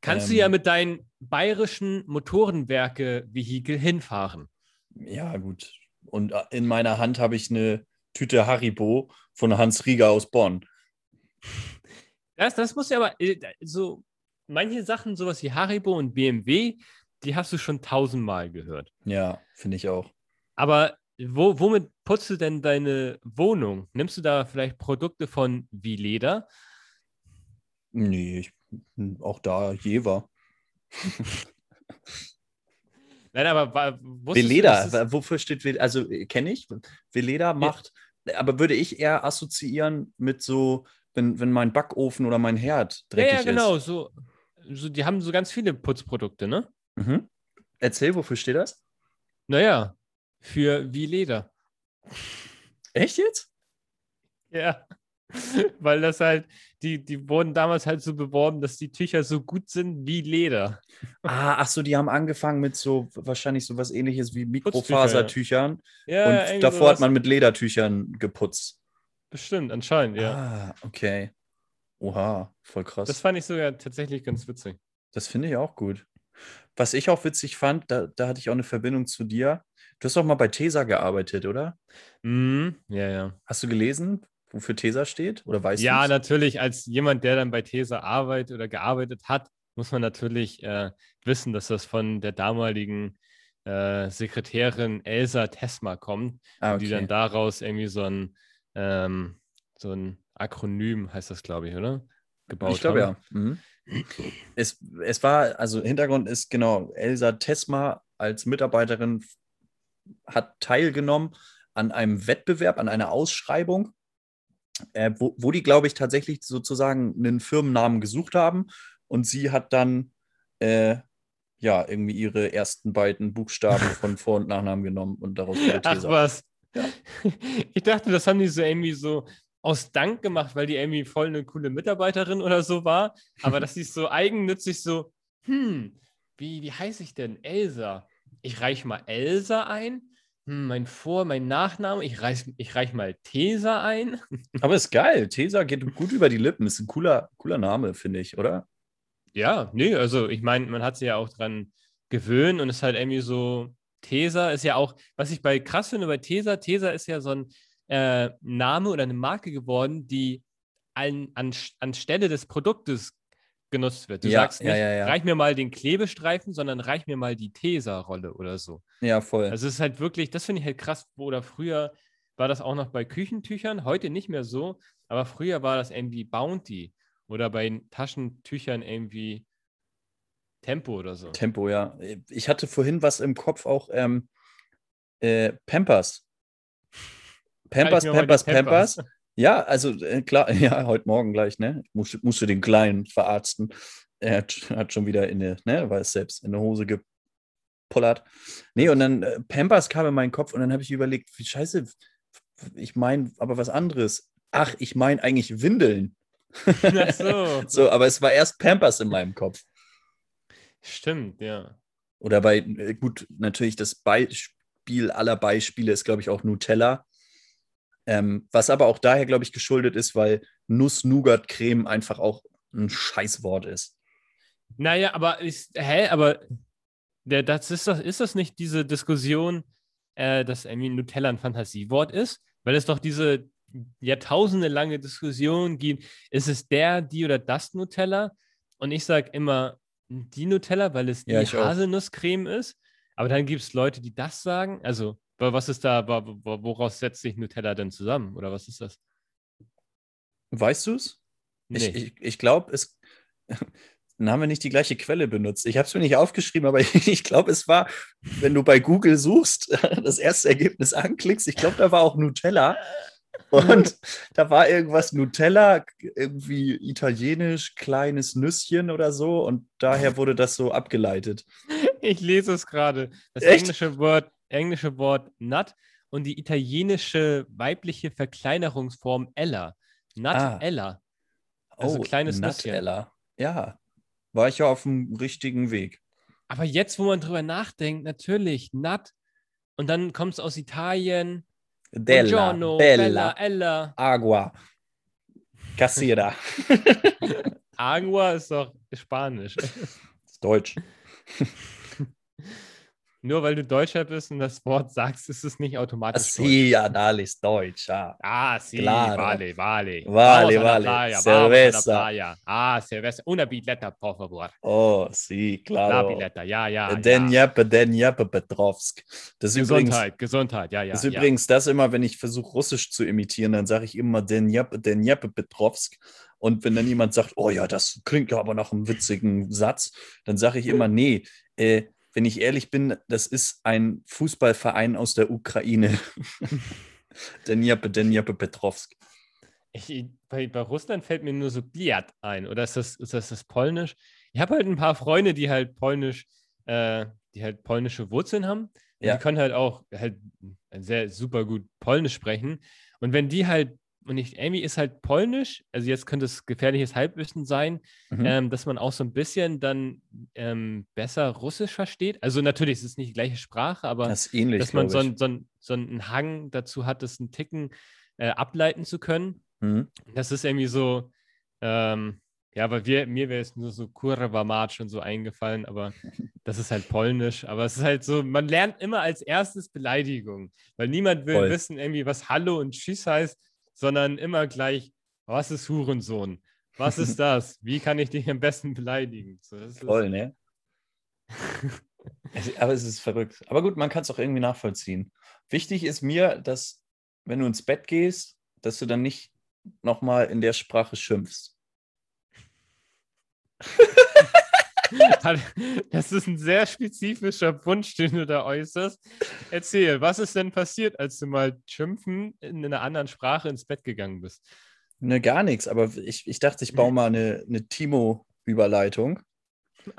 Kannst du Ähm, ja mit deinen bayerischen Motorenwerke-Vehikel hinfahren. Ja, gut. Und äh, in meiner Hand habe ich eine Tüte Haribo von Hans Rieger aus Bonn. Das, das muss ja aber, äh, so manche Sachen, sowas wie Haribo und BMW, die hast du schon tausendmal gehört. Ja, finde ich auch. Aber wo, womit putzt du denn deine Wohnung? Nimmst du da vielleicht Produkte von wie Leder? Nee, ich, auch da Jever. Nein, aber Veleda, wofür steht Veleda? Also kenne ich. Veleda macht, ja. aber würde ich eher assoziieren mit so, wenn, wenn mein Backofen oder mein Herd dreckig ist. Ja, ja, genau. Ist. So, so, die haben so ganz viele Putzprodukte, ne? Mhm. Erzähl, wofür steht das? Naja, für wie Leder. Echt jetzt? Ja. Weil das halt, die, die wurden damals halt so beworben, dass die Tücher so gut sind wie Leder. Ah, ach so, die haben angefangen mit so wahrscheinlich so was ähnliches wie Mikrofasertüchern. Ja. Ja, und davor hat man mit Ledertüchern geputzt. Bestimmt, anscheinend, ja. Ah, okay. Oha, voll krass. Das fand ich sogar tatsächlich ganz witzig. Das finde ich auch gut. Was ich auch witzig fand, da, da hatte ich auch eine Verbindung zu dir. Du hast doch mal bei Tesa gearbeitet, oder? Mm, ja, ja. Hast du gelesen, wofür Tesa steht? Oder weißt du? Ja, du's? natürlich. Als jemand, der dann bei Tesa arbeitet oder gearbeitet hat, muss man natürlich äh, wissen, dass das von der damaligen äh, Sekretärin Elsa Tesma kommt, ah, okay. die dann daraus irgendwie so ein, ähm, so ein Akronym, heißt das, glaube ich, oder? Gebaut Ich glaube ja. Mhm. Es, es war, also Hintergrund ist genau, Elsa Tesma als Mitarbeiterin hat teilgenommen an einem Wettbewerb, an einer Ausschreibung, äh, wo, wo die, glaube ich, tatsächlich sozusagen einen Firmennamen gesucht haben. Und sie hat dann äh, ja irgendwie ihre ersten beiden Buchstaben von Vor- und Nachnamen genommen und daraus wurde Tesa. Ach was. Ja. Ich dachte, das haben die so irgendwie so aus Dank gemacht, weil die irgendwie voll eine coole Mitarbeiterin oder so war. Aber dass sie so eigennützig so, hm, wie, wie heiße ich denn? Elsa ich reiche mal Elsa ein. Hm, mein Vor-, mein Nachname, ich reiche ich reich mal Tesa ein. Aber ist geil. Tesa geht gut über die Lippen. Ist ein cooler, cooler Name, finde ich, oder? Ja, nee, also ich meine, man hat sich ja auch dran gewöhnt und ist halt irgendwie so, Tesa ist ja auch, was ich bei krass finde bei Tesa, Tesa ist ja so ein äh, Name oder eine Marke geworden, die an, an, anstelle des Produktes genutzt wird. Du ja, sagst nicht, ja, ja, reich mir mal den Klebestreifen, sondern reich mir mal die Tesa-Rolle oder so. Ja, voll. Also es ist halt wirklich, das finde ich halt krass, oder früher war das auch noch bei Küchentüchern, heute nicht mehr so, aber früher war das irgendwie Bounty oder bei Taschentüchern irgendwie Tempo oder so. Tempo, ja. Ich hatte vorhin was im Kopf auch ähm, äh, Pampers. Pampers, Pampers, Pampers. Ja, also äh, klar, ja, heute Morgen gleich, ne? Musste, musste den Kleinen verarzten. Er hat, hat schon wieder in der, ne, war es selbst in der Hose gepullert. Nee, und dann äh, Pampers kam in meinen Kopf und dann habe ich überlegt, wie scheiße, ich meine aber was anderes. Ach, ich meine eigentlich Windeln. Ach so. so, aber es war erst Pampers in meinem Kopf. Stimmt, ja. Oder bei, äh, gut, natürlich das Beispiel aller Beispiele ist, glaube ich, auch Nutella. Ähm, was aber auch daher, glaube ich, geschuldet ist, weil Nuss-Nougat-Creme einfach auch ein Scheißwort ist. Naja, aber ist, hä, aber der, das ist, das, ist das nicht diese Diskussion, äh, dass irgendwie Nutella ein Fantasiewort ist? Weil es doch diese jahrtausende lange Diskussion gibt, ist es der, die oder das Nutella? Und ich sage immer die Nutella, weil es ja, die Haselnusscreme ist. Aber dann gibt es Leute, die das sagen. Also was ist da, woraus setzt sich Nutella denn zusammen? Oder was ist das? Weißt du es? Nee. Ich, ich, ich glaube, es. Dann haben wir nicht die gleiche Quelle benutzt. Ich habe es mir nicht aufgeschrieben, aber ich glaube, es war, wenn du bei Google suchst, das erste Ergebnis anklickst, ich glaube, da war auch Nutella. Und da war irgendwas Nutella, irgendwie italienisch, kleines Nüsschen oder so. Und daher wurde das so abgeleitet. Ich lese es gerade. Das Echt? englische Wort englische Wort nut und die italienische weibliche Verkleinerungsform Ella. Nut ah. Ella. Also oh, kleines Nut Ella. Ja, war ich ja auf dem richtigen Weg. Aber jetzt, wo man drüber nachdenkt, natürlich Nut und dann kommt es aus Italien. Della, Buongiorno, Bella, Bella, Ella. Agua. Cassira. Agua ist doch Spanisch. ist Deutsch. nur weil du Deutscher bist und das Wort sagst, ist es nicht automatisch. Sí, ja, anales Deutsch, ja. Ah, sí, Claro. vale, vale. Vale, Vamos la vale. playa, Cerveza. la. Ah, cerveza. Una bileta, por favor. Oh, sí, La claro. bileta, ja, ja. Den ja. Jeppe, den Jeppe Petrovsk. Das ist übrigens, Gesundheit, Gesundheit, ja, ja. das ja. ist übrigens das immer, wenn ich versuche, Russisch zu imitieren, dann sage ich immer den Jeppe, den Jeppe Petrovsk. Und wenn dann jemand sagt, oh ja, das klingt ja aber nach einem witzigen Satz, dann sage ich immer, nee, äh, wenn ich ehrlich bin, das ist ein Fußballverein aus der Ukraine. den Jeppe, den Jeppe Petrovsk. Ich, bei, bei Russland fällt mir nur so Gliat ein. Oder ist das, ist das, das Polnisch? Ich habe halt ein paar Freunde, die halt Polnisch, äh, die halt polnische Wurzeln haben. Ja. Die können halt auch halt sehr super gut Polnisch sprechen. Und wenn die halt, und ich, Amy ist halt Polnisch, also jetzt könnte es gefährliches Halbwissen sein, Mhm. ähm, dass man auch so ein bisschen dann ähm, besser Russisch versteht. Also natürlich ist es nicht die gleiche Sprache, aber das ähnlich, dass man so, ein, so, ein, so einen Hang dazu hat, das einen Ticken äh, ableiten zu können. Mhm. Das ist irgendwie so, ähm, ja, weil wir, mir wäre es nur so Kurwa March und so eingefallen, aber das ist halt polnisch. Aber es ist halt so, man lernt immer als erstes Beleidigung, weil niemand will Voll. wissen, irgendwie, was Hallo und Tschüss heißt, sondern immer gleich, was ist Hurensohn? Was ist das? Wie kann ich dich am besten beleidigen? So, Voll, ne? Aber es ist verrückt. Aber gut, man kann es auch irgendwie nachvollziehen. Wichtig ist mir, dass, wenn du ins Bett gehst, dass du dann nicht nochmal in der Sprache schimpfst. Das ist ein sehr spezifischer Wunsch, den du da äußerst. Erzähl, was ist denn passiert, als du mal schimpfen in einer anderen Sprache ins Bett gegangen bist? Ne, gar nichts. Aber ich, ich dachte, ich baue mal eine, eine Timo-Überleitung.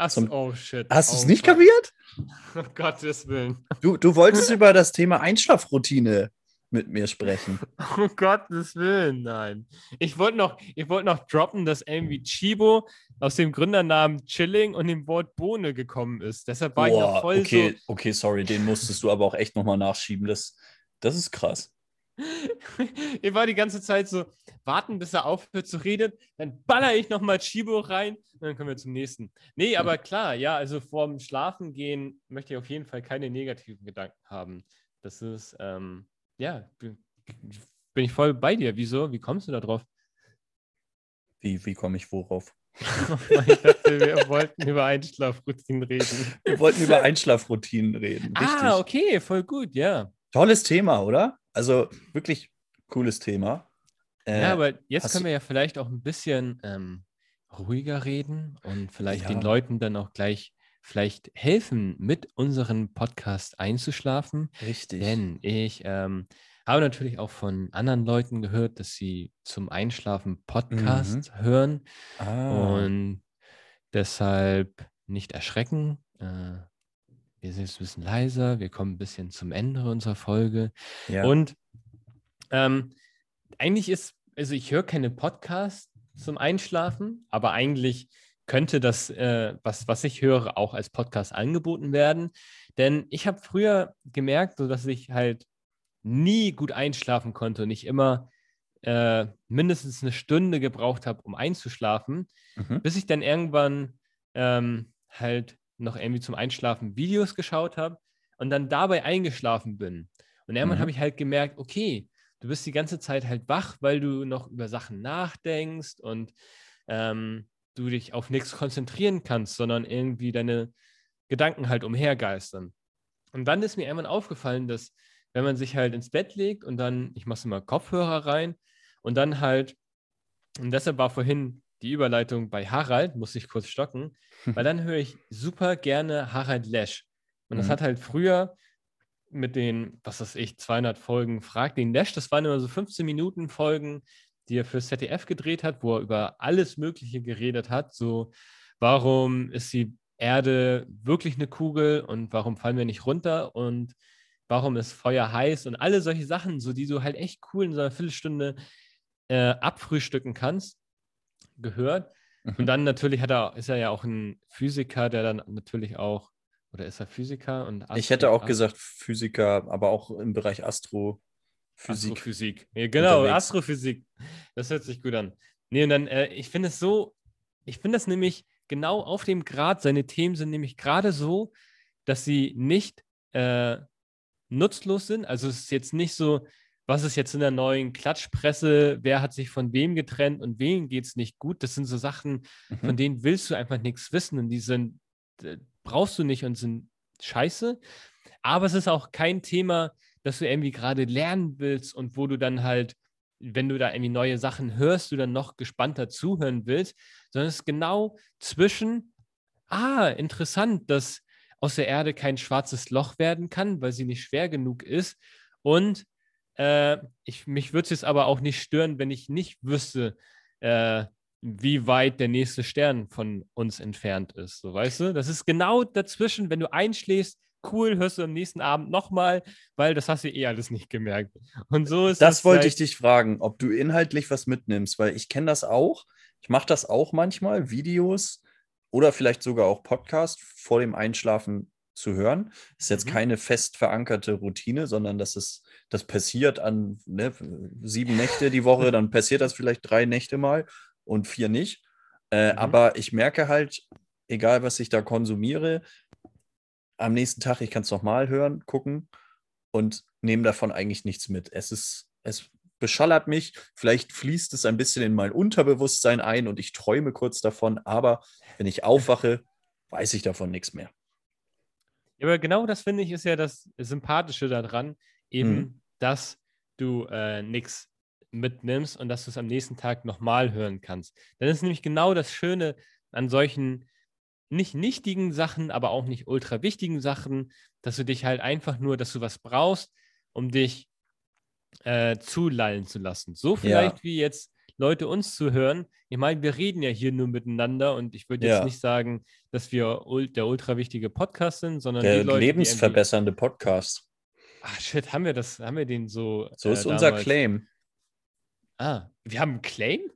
Zum- oh shit. Hast du oh, es nicht fuck. kapiert? Um Gottes Willen. Du, du wolltest über das Thema Einschlafroutine mit mir sprechen. Um Gottes Willen, nein. Ich wollte noch, ich wollte noch droppen, dass irgendwie Chibo aus dem Gründernamen Chilling und dem Wort Bohne gekommen ist. Deshalb war ich noch Boah, voll okay, okay, sorry, den musstest du aber auch echt nochmal nachschieben. Das, das ist krass. so. ich war die ganze Zeit so, warten, bis er aufhört zu reden, dann baller ich nochmal Chibo rein und dann kommen wir zum nächsten. Nee, aber klar, ja, also vorm Schlafen gehen möchte ich auf jeden Fall keine negativen Gedanken haben. Das ist, ähm, ja, bin ich voll bei dir. Wieso? Wie kommst du da drauf? Wie, wie komme ich worauf? ich dachte, wir wollten über Einschlafroutinen reden. Wir wollten über Einschlafroutinen reden. Richtig. Ah, okay, voll gut, ja. Tolles Thema, oder? Also wirklich cooles Thema. Äh, ja, aber jetzt können wir ja vielleicht auch ein bisschen ähm, ruhiger reden und vielleicht Ja. den Leuten dann auch gleich vielleicht helfen, mit unserem Podcast einzuschlafen. richtig. Denn ich ähm, habe natürlich auch von anderen Leuten gehört, dass sie zum Einschlafen Podcast hören. ah, Und deshalb nicht erschrecken. Äh, wir sind jetzt ein bisschen leiser, wir kommen ein bisschen zum Ende unserer Folge. ja. Und ähm, eigentlich ist, also ich höre keine Podcasts zum Einschlafen, aber eigentlich könnte das, äh, was, was ich höre, auch als Podcast angeboten werden. Denn ich habe früher gemerkt, so dass ich halt nie gut einschlafen konnte und ich immer äh, mindestens eine Stunde gebraucht habe, um einzuschlafen, Mhm. bis ich dann irgendwann ähm, halt noch irgendwie zum Einschlafen Videos geschaut habe und dann dabei eingeschlafen bin. Und irgendwann Mhm. habe ich halt gemerkt, okay, du bist die ganze Zeit halt wach, weil du noch über Sachen nachdenkst und ähm, du dich auf nichts konzentrieren kannst, sondern irgendwie deine Gedanken halt umhergeistern. Und dann ist mir irgendwann aufgefallen, dass wenn man sich halt ins Bett legt und dann, ich mache immer Kopfhörer rein und dann halt, und deshalb war vorhin die Überleitung bei Harald, muss ich kurz stocken, weil dann höre ich super gerne Harald Lesch. Und das Mhm. hat halt früher mit den, was weiß ich, 200 Folgen Frag den Lesch, das waren immer so 15 Minuten Folgen, die er für ZDF gedreht hat, wo er über alles Mögliche geredet hat, so warum ist die Erde wirklich eine Kugel und warum fallen wir nicht runter und warum ist Feuer heiß und alle solche Sachen, so die du halt echt cool in so einer Viertelstunde äh, abfrühstücken kannst, gehört. Und Mhm. dann natürlich hat er, ist er ja auch ein Physiker, der dann natürlich auch, oder ist er Physiker und Ich hätte auch Astro- gesagt Physiker, aber auch im Bereich Astrophysik. Astrophysik. Ja, genau, unterwegs. Astrophysik. Das hört sich gut an. Nee, und dann, äh, ich finde es so, ich finde das nämlich genau auf dem Grad, seine Themen sind nämlich gerade so, dass sie nicht äh, nutzlos sind. Also es ist jetzt nicht so, was ist jetzt in der neuen Klatschpresse, wer hat sich von wem getrennt und wem geht es nicht gut. Das sind so Sachen, mhm. von denen willst du einfach nichts wissen und die sind, äh, brauchst du nicht und sind scheiße. Aber es ist auch kein Thema, das du irgendwie gerade lernen willst und wo du dann halt, wenn du da irgendwie neue Sachen hörst, du dann noch gespannter zuhören willst, sondern es ist genau zwischen, ah, interessant, dass aus der Erde kein schwarzes Loch werden kann, weil sie nicht schwer genug ist und äh, ich, mich würde es jetzt aber auch nicht stören, wenn ich nicht wüsste, äh, wie weit der nächste Stern von uns entfernt ist. So, weißt du? Das ist genau dazwischen, wenn du einschläfst, cool, hörst du am nächsten Abend nochmal, weil das hast du eh alles nicht gemerkt. Und so ist Das wollte ich dich fragen, ob du inhaltlich was mitnimmst, weil ich kenne das auch. Ich mache das auch manchmal, Videos oder vielleicht sogar auch Podcast vor dem Einschlafen zu hören. Das ist jetzt mhm. keine fest verankerte Routine, sondern das ist, das passiert an ne, sieben Nächte die Woche, dann passiert das vielleicht drei Nächte mal und vier nicht. Äh, mhm. Aber ich merke halt, egal was ich da konsumiere, am nächsten Tag, ich kann es nochmal hören, gucken und nehme davon eigentlich nichts mit. Es ist, es beschallert mich, vielleicht fließt es ein bisschen in mein Unterbewusstsein ein und ich träume kurz davon, aber wenn ich aufwache, weiß ich davon nichts mehr. Ja, aber genau das finde ich ist ja das Sympathische daran, eben, mhm. dass du äh, nichts mitnimmst und dass du es am nächsten Tag nochmal hören kannst. Dann ist nämlich genau das Schöne an solchen nicht nichtigen Sachen, aber auch nicht ultra wichtigen Sachen, dass du dich halt einfach nur, dass du was brauchst, um dich äh, zulallen zu lassen. So vielleicht ja. wie jetzt Leute uns zu hören. Ich meine, wir reden ja hier nur miteinander und ich würde jetzt ja. nicht sagen, dass wir der ultra wichtige Podcast sind, sondern der Leute, lebensverbessernde Podcast. Ah, shit, haben wir das, haben wir den so. So äh, ist unser Claim. Ah, wir haben einen Claim?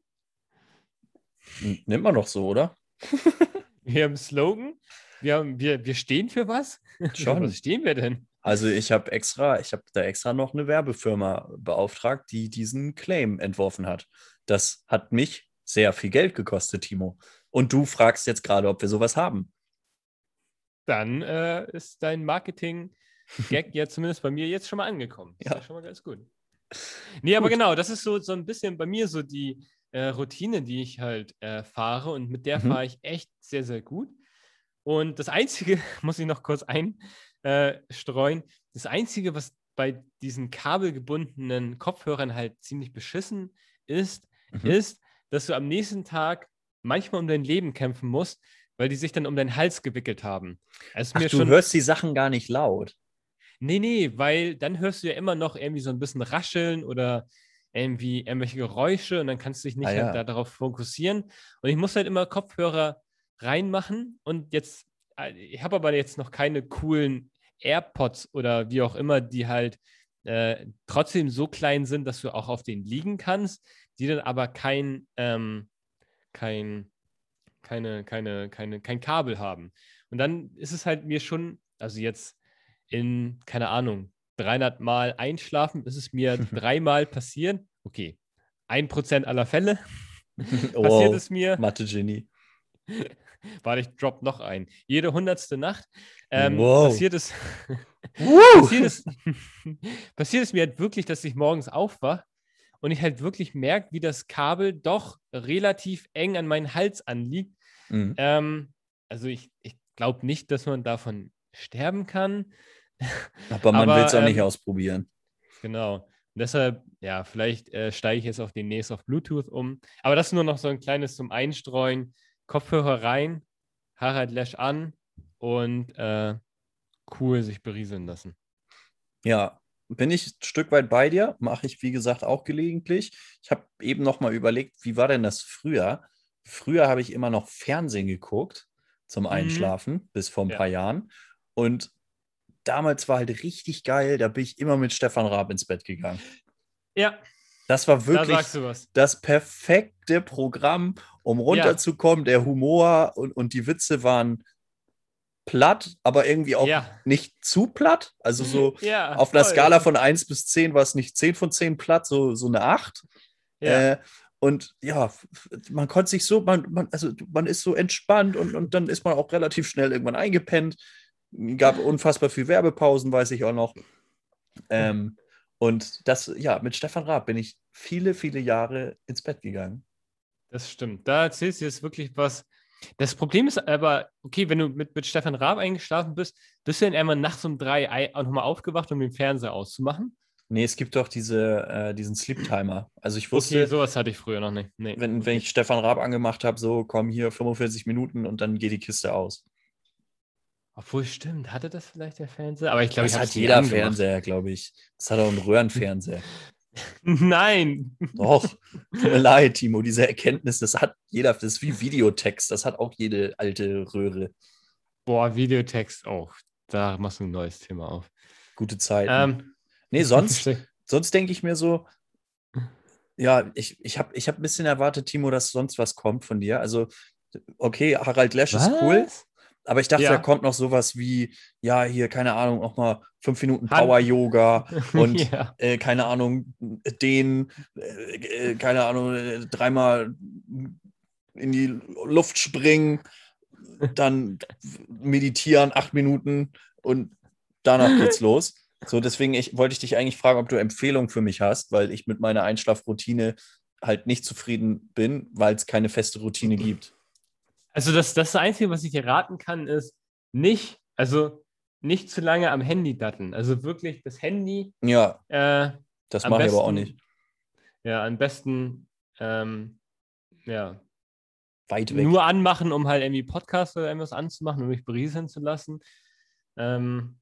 Nimmt man doch so, oder? wir haben Slogan. Wir, haben, wir, wir stehen für was? Schon. was stehen wir denn? Also ich habe extra, ich habe da extra noch eine Werbefirma beauftragt, die diesen Claim entworfen hat. Das hat mich sehr viel Geld gekostet, Timo. Und du fragst jetzt gerade, ob wir sowas haben. Dann äh, ist dein Marketing-Gag ja zumindest bei mir jetzt schon mal angekommen. Ja. Ist ja schon mal ganz gut. Nee, aber genau, das ist so, so ein bisschen bei mir so die äh, Routine, die ich halt äh, fahre und mit der mhm. fahre ich echt sehr, sehr gut. Und das Einzige, muss ich noch kurz einstreuen, das Einzige, was bei diesen kabelgebundenen Kopfhörern halt ziemlich beschissen ist, mhm. ist, dass du am nächsten Tag manchmal um dein Leben kämpfen musst, weil die sich dann um deinen Hals gewickelt haben. Also Ach, du schon... hörst die Sachen gar nicht laut. Nee, nee, weil dann hörst du ja immer noch irgendwie so ein bisschen rascheln oder irgendwie irgendwelche Geräusche und dann kannst du dich nicht ah, halt ja. darauf fokussieren. Und ich muss halt immer Kopfhörer reinmachen und jetzt, äh, ich habe aber jetzt noch keine coolen AirPods oder wie auch immer, die halt äh, trotzdem so klein sind, dass du auch auf denen liegen kannst die dann aber kein, ähm, kein, keine, keine, keine, kein Kabel haben. Und dann ist es halt mir schon, also jetzt in, keine Ahnung, 300 Mal einschlafen, ist es mir dreimal passiert. Okay, ein Prozent aller Fälle passiert es mir. Mathe-Genie. Warte, ich drop noch ein. Jede hundertste Nacht ähm, wow. passiert, es, passiert, es, passiert es mir halt wirklich, dass ich morgens aufwache und ich halt wirklich merke, wie das Kabel doch relativ eng an meinen Hals anliegt. Mhm. Ähm, also ich, ich glaube nicht, dass man davon sterben kann. Aber man will es auch ähm, nicht ausprobieren. Genau. Und deshalb, ja, vielleicht äh, steige ich jetzt auch demnächst auf Bluetooth um. Aber das ist nur noch so ein kleines zum Einstreuen. Kopfhörer rein, Harald Lesch an und äh, cool sich berieseln lassen. Ja, bin ich ein Stück weit bei dir, mache ich wie gesagt auch gelegentlich. Ich habe eben noch mal überlegt, wie war denn das früher? Früher habe ich immer noch Fernsehen geguckt zum mhm. Einschlafen, mhm. bis vor ein ja. paar Jahren. Und damals war halt richtig geil, da bin ich immer mit Stefan Raab ins Bett gegangen. Ja. Das war wirklich da das perfekte Programm, um runterzukommen. Ja. Der Humor und, und die Witze waren platt, aber irgendwie auch ja. nicht zu platt. Also so ja, auf einer Skala von 1 bis 10 war es nicht 10 von 10 platt, so, so eine 8. Ja. Äh, und ja, man konnte sich so, man, man, also man ist so entspannt und, und dann ist man auch relativ schnell irgendwann eingepennt. Gab unfassbar viel Werbepausen, weiß ich auch noch. Ähm, und das, ja, mit Stefan Raab bin ich viele, viele Jahre ins Bett gegangen. Das stimmt. Da erzählst du jetzt wirklich was. Das Problem ist aber, okay, wenn du mit, mit Stefan Raab eingeschlafen bist, bist du dann einmal nachts um drei auch nochmal aufgewacht, um den Fernseher auszumachen? Nee, es gibt doch diese, äh, diesen Sleep Timer. Also ich wusste. Okay, sowas hatte ich früher noch nicht. Nee. Wenn, wenn ich Stefan Raab angemacht habe, so komm hier 45 Minuten und dann geht die Kiste aus. Obwohl, stimmt, hatte das vielleicht der Fernseher? Aber ich glaube, das ich hat jeder. Fernseher, glaube ich. Das hat auch einen Röhrenfernseher. Nein. Doch. Tut mir leid, Timo. Diese Erkenntnis, das hat jeder. Das ist wie Videotext. Das hat auch jede alte Röhre. Boah, Videotext auch. Oh, da machst du ein neues Thema auf. Gute Zeit. Ähm, Nee, sonst, sonst denke ich mir so, ja, ich, ich habe ich hab ein bisschen erwartet, Timo, dass sonst was kommt von dir. Also, okay, Harald Lesch was? ist cool. Aber ich dachte, ja. da kommt noch sowas wie, ja, hier, keine Ahnung, auch mal fünf Minuten Power-Yoga und ja. äh, keine Ahnung, den, äh, keine Ahnung, äh, dreimal in die Luft springen, dann meditieren, acht Minuten und danach geht's los. So, deswegen ich, wollte ich dich eigentlich fragen, ob du Empfehlungen für mich hast, weil ich mit meiner Einschlafroutine halt nicht zufrieden bin, weil es keine feste Routine gibt. Also das, das Einzige, was ich dir raten kann, ist nicht, also nicht zu lange am Handy datteln. Also wirklich das Handy. Ja. Äh, das mache ich aber auch nicht. Ja, am besten, ähm, ja. Weit weg. Nur anmachen, um halt irgendwie Podcast oder irgendwas anzumachen, um mich berieseln zu lassen. Ähm,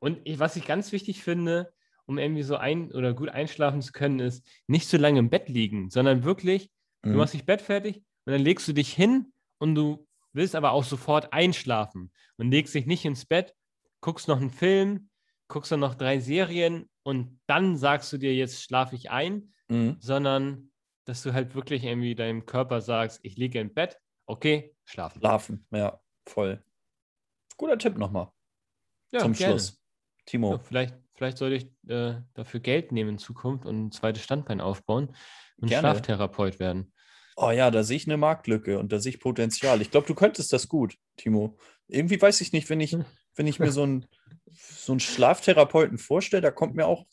und ich, was ich ganz wichtig finde, um irgendwie so ein oder gut einschlafen zu können, ist nicht zu lange im Bett liegen, sondern wirklich, mhm. du machst dich Bett fertig und dann legst du dich hin und du willst aber auch sofort einschlafen und legst dich nicht ins Bett, guckst noch einen Film, guckst dann noch drei Serien und dann sagst du dir, jetzt schlafe ich ein, mhm. sondern dass du halt wirklich irgendwie deinem Körper sagst, ich liege im Bett, okay, schlafen. Schlafen, ja, voll. Guter Tipp nochmal. Ja, zum gerne. Schluss. Timo. Ja, vielleicht, vielleicht sollte ich äh, dafür Geld nehmen in Zukunft und ein zweites Standbein aufbauen und Gerne. Schlaftherapeut werden. Oh ja, da sehe ich eine Marktlücke und da sehe ich Potenzial. Ich glaube, du könntest das gut, Timo. Irgendwie weiß ich nicht, wenn ich, wenn ich mir so einen, so einen Schlaftherapeuten vorstelle, da kommt mir auch,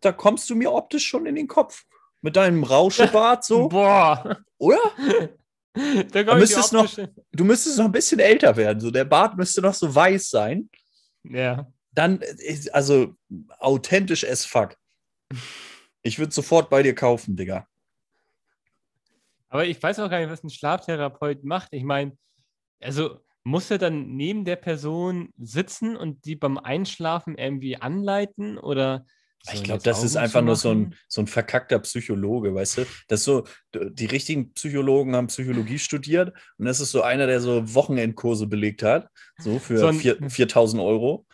da kommst du mir optisch schon in den Kopf. Mit deinem Rauschebart so. Boah. Oder? Da da müsstest noch, du müsstest noch ein bisschen älter werden. So, der Bart müsste noch so weiß sein. Ja dann, also authentisch as fuck. Ich würde sofort bei dir kaufen, Digga. Aber ich weiß auch gar nicht, was ein Schlaftherapeut macht. Ich meine, also muss er dann neben der Person sitzen und die beim Einschlafen irgendwie anleiten oder ich glaube, das Augen ist einfach nur so ein, so ein verkackter Psychologe, weißt du? Das so, die richtigen Psychologen haben Psychologie studiert und das ist so einer, der so Wochenendkurse belegt hat, so für so 4000 Euro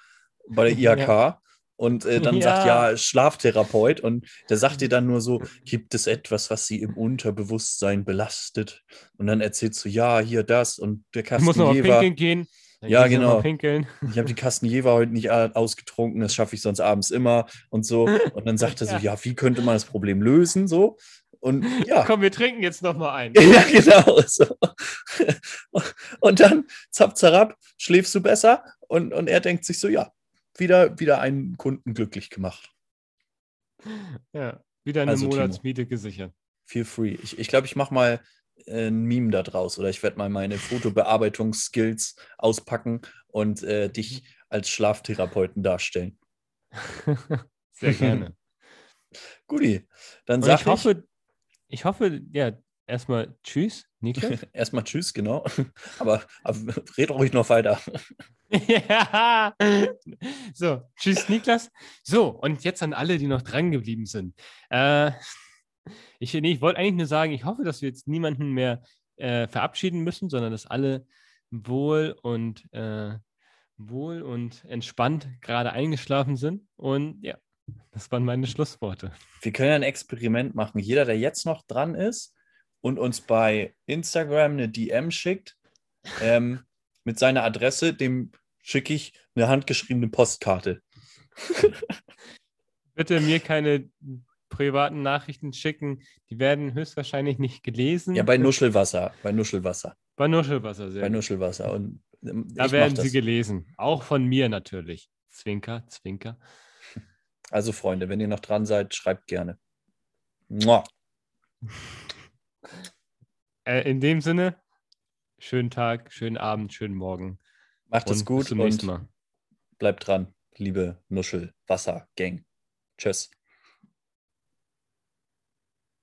bei der IHK. Ja. Und äh, dann ja. sagt, ja, Schlaftherapeut. Und der sagt dir dann nur so, gibt es etwas, was sie im Unterbewusstsein belastet? Und dann erzählst du, ja, hier das. Und der Kasten muss noch Jever, pinkeln gehen. Dann ja, genau. Ich habe die Kasten Jever heute nicht ausgetrunken, das schaffe ich sonst abends immer und so. Und dann sagt er so, ja, wie könnte man das Problem lösen? So. Und ja. Komm, wir trinken jetzt nochmal ein. ja, genau. So. Und dann, zapp, zarab, schläfst du besser. Und, und er denkt sich so, ja, wieder, wieder einen Kunden glücklich gemacht. Ja, wieder eine also, Monatsmiete gesichert. Feel free. Ich glaube, ich, glaub, ich mache mal äh, ein Meme da draus oder ich werde mal meine Fotobearbeitungsskills auspacken und äh, dich als Schlaftherapeuten darstellen. Sehr gerne. Guti, dann sag ich. Hoffe, ich hoffe, ja, erstmal Tschüss, Niklas. erstmal Tschüss, genau. Aber, aber red ruhig noch weiter. ja. So, tschüss, Niklas. So, und jetzt an alle, die noch dran geblieben sind. Äh, ich, nee, ich wollte eigentlich nur sagen, ich hoffe, dass wir jetzt niemanden mehr äh, verabschieden müssen, sondern dass alle wohl und äh, wohl und entspannt gerade eingeschlafen sind. Und ja, das waren meine Schlussworte. Wir können ein Experiment machen. Jeder, der jetzt noch dran ist und uns bei Instagram eine DM schickt, ähm, mit seiner Adresse, dem schicke ich eine handgeschriebene Postkarte. Bitte mir keine privaten Nachrichten schicken. Die werden höchstwahrscheinlich nicht gelesen. Ja, bei Nuschelwasser. Bei Nuschelwasser. Bei Nuschelwasser, sehr. Bei Nuschelwasser. Und Da werden sie gelesen. Auch von mir natürlich. Zwinker, Zwinker. Also, Freunde, wenn ihr noch dran seid, schreibt gerne. Mua. Äh, in dem Sinne, schönen Tag, schönen Abend, schönen Morgen. Macht es gut bis zum nächsten Mal. Bleibt dran, liebe Nuschel, Wasser, Gang. Tschüss.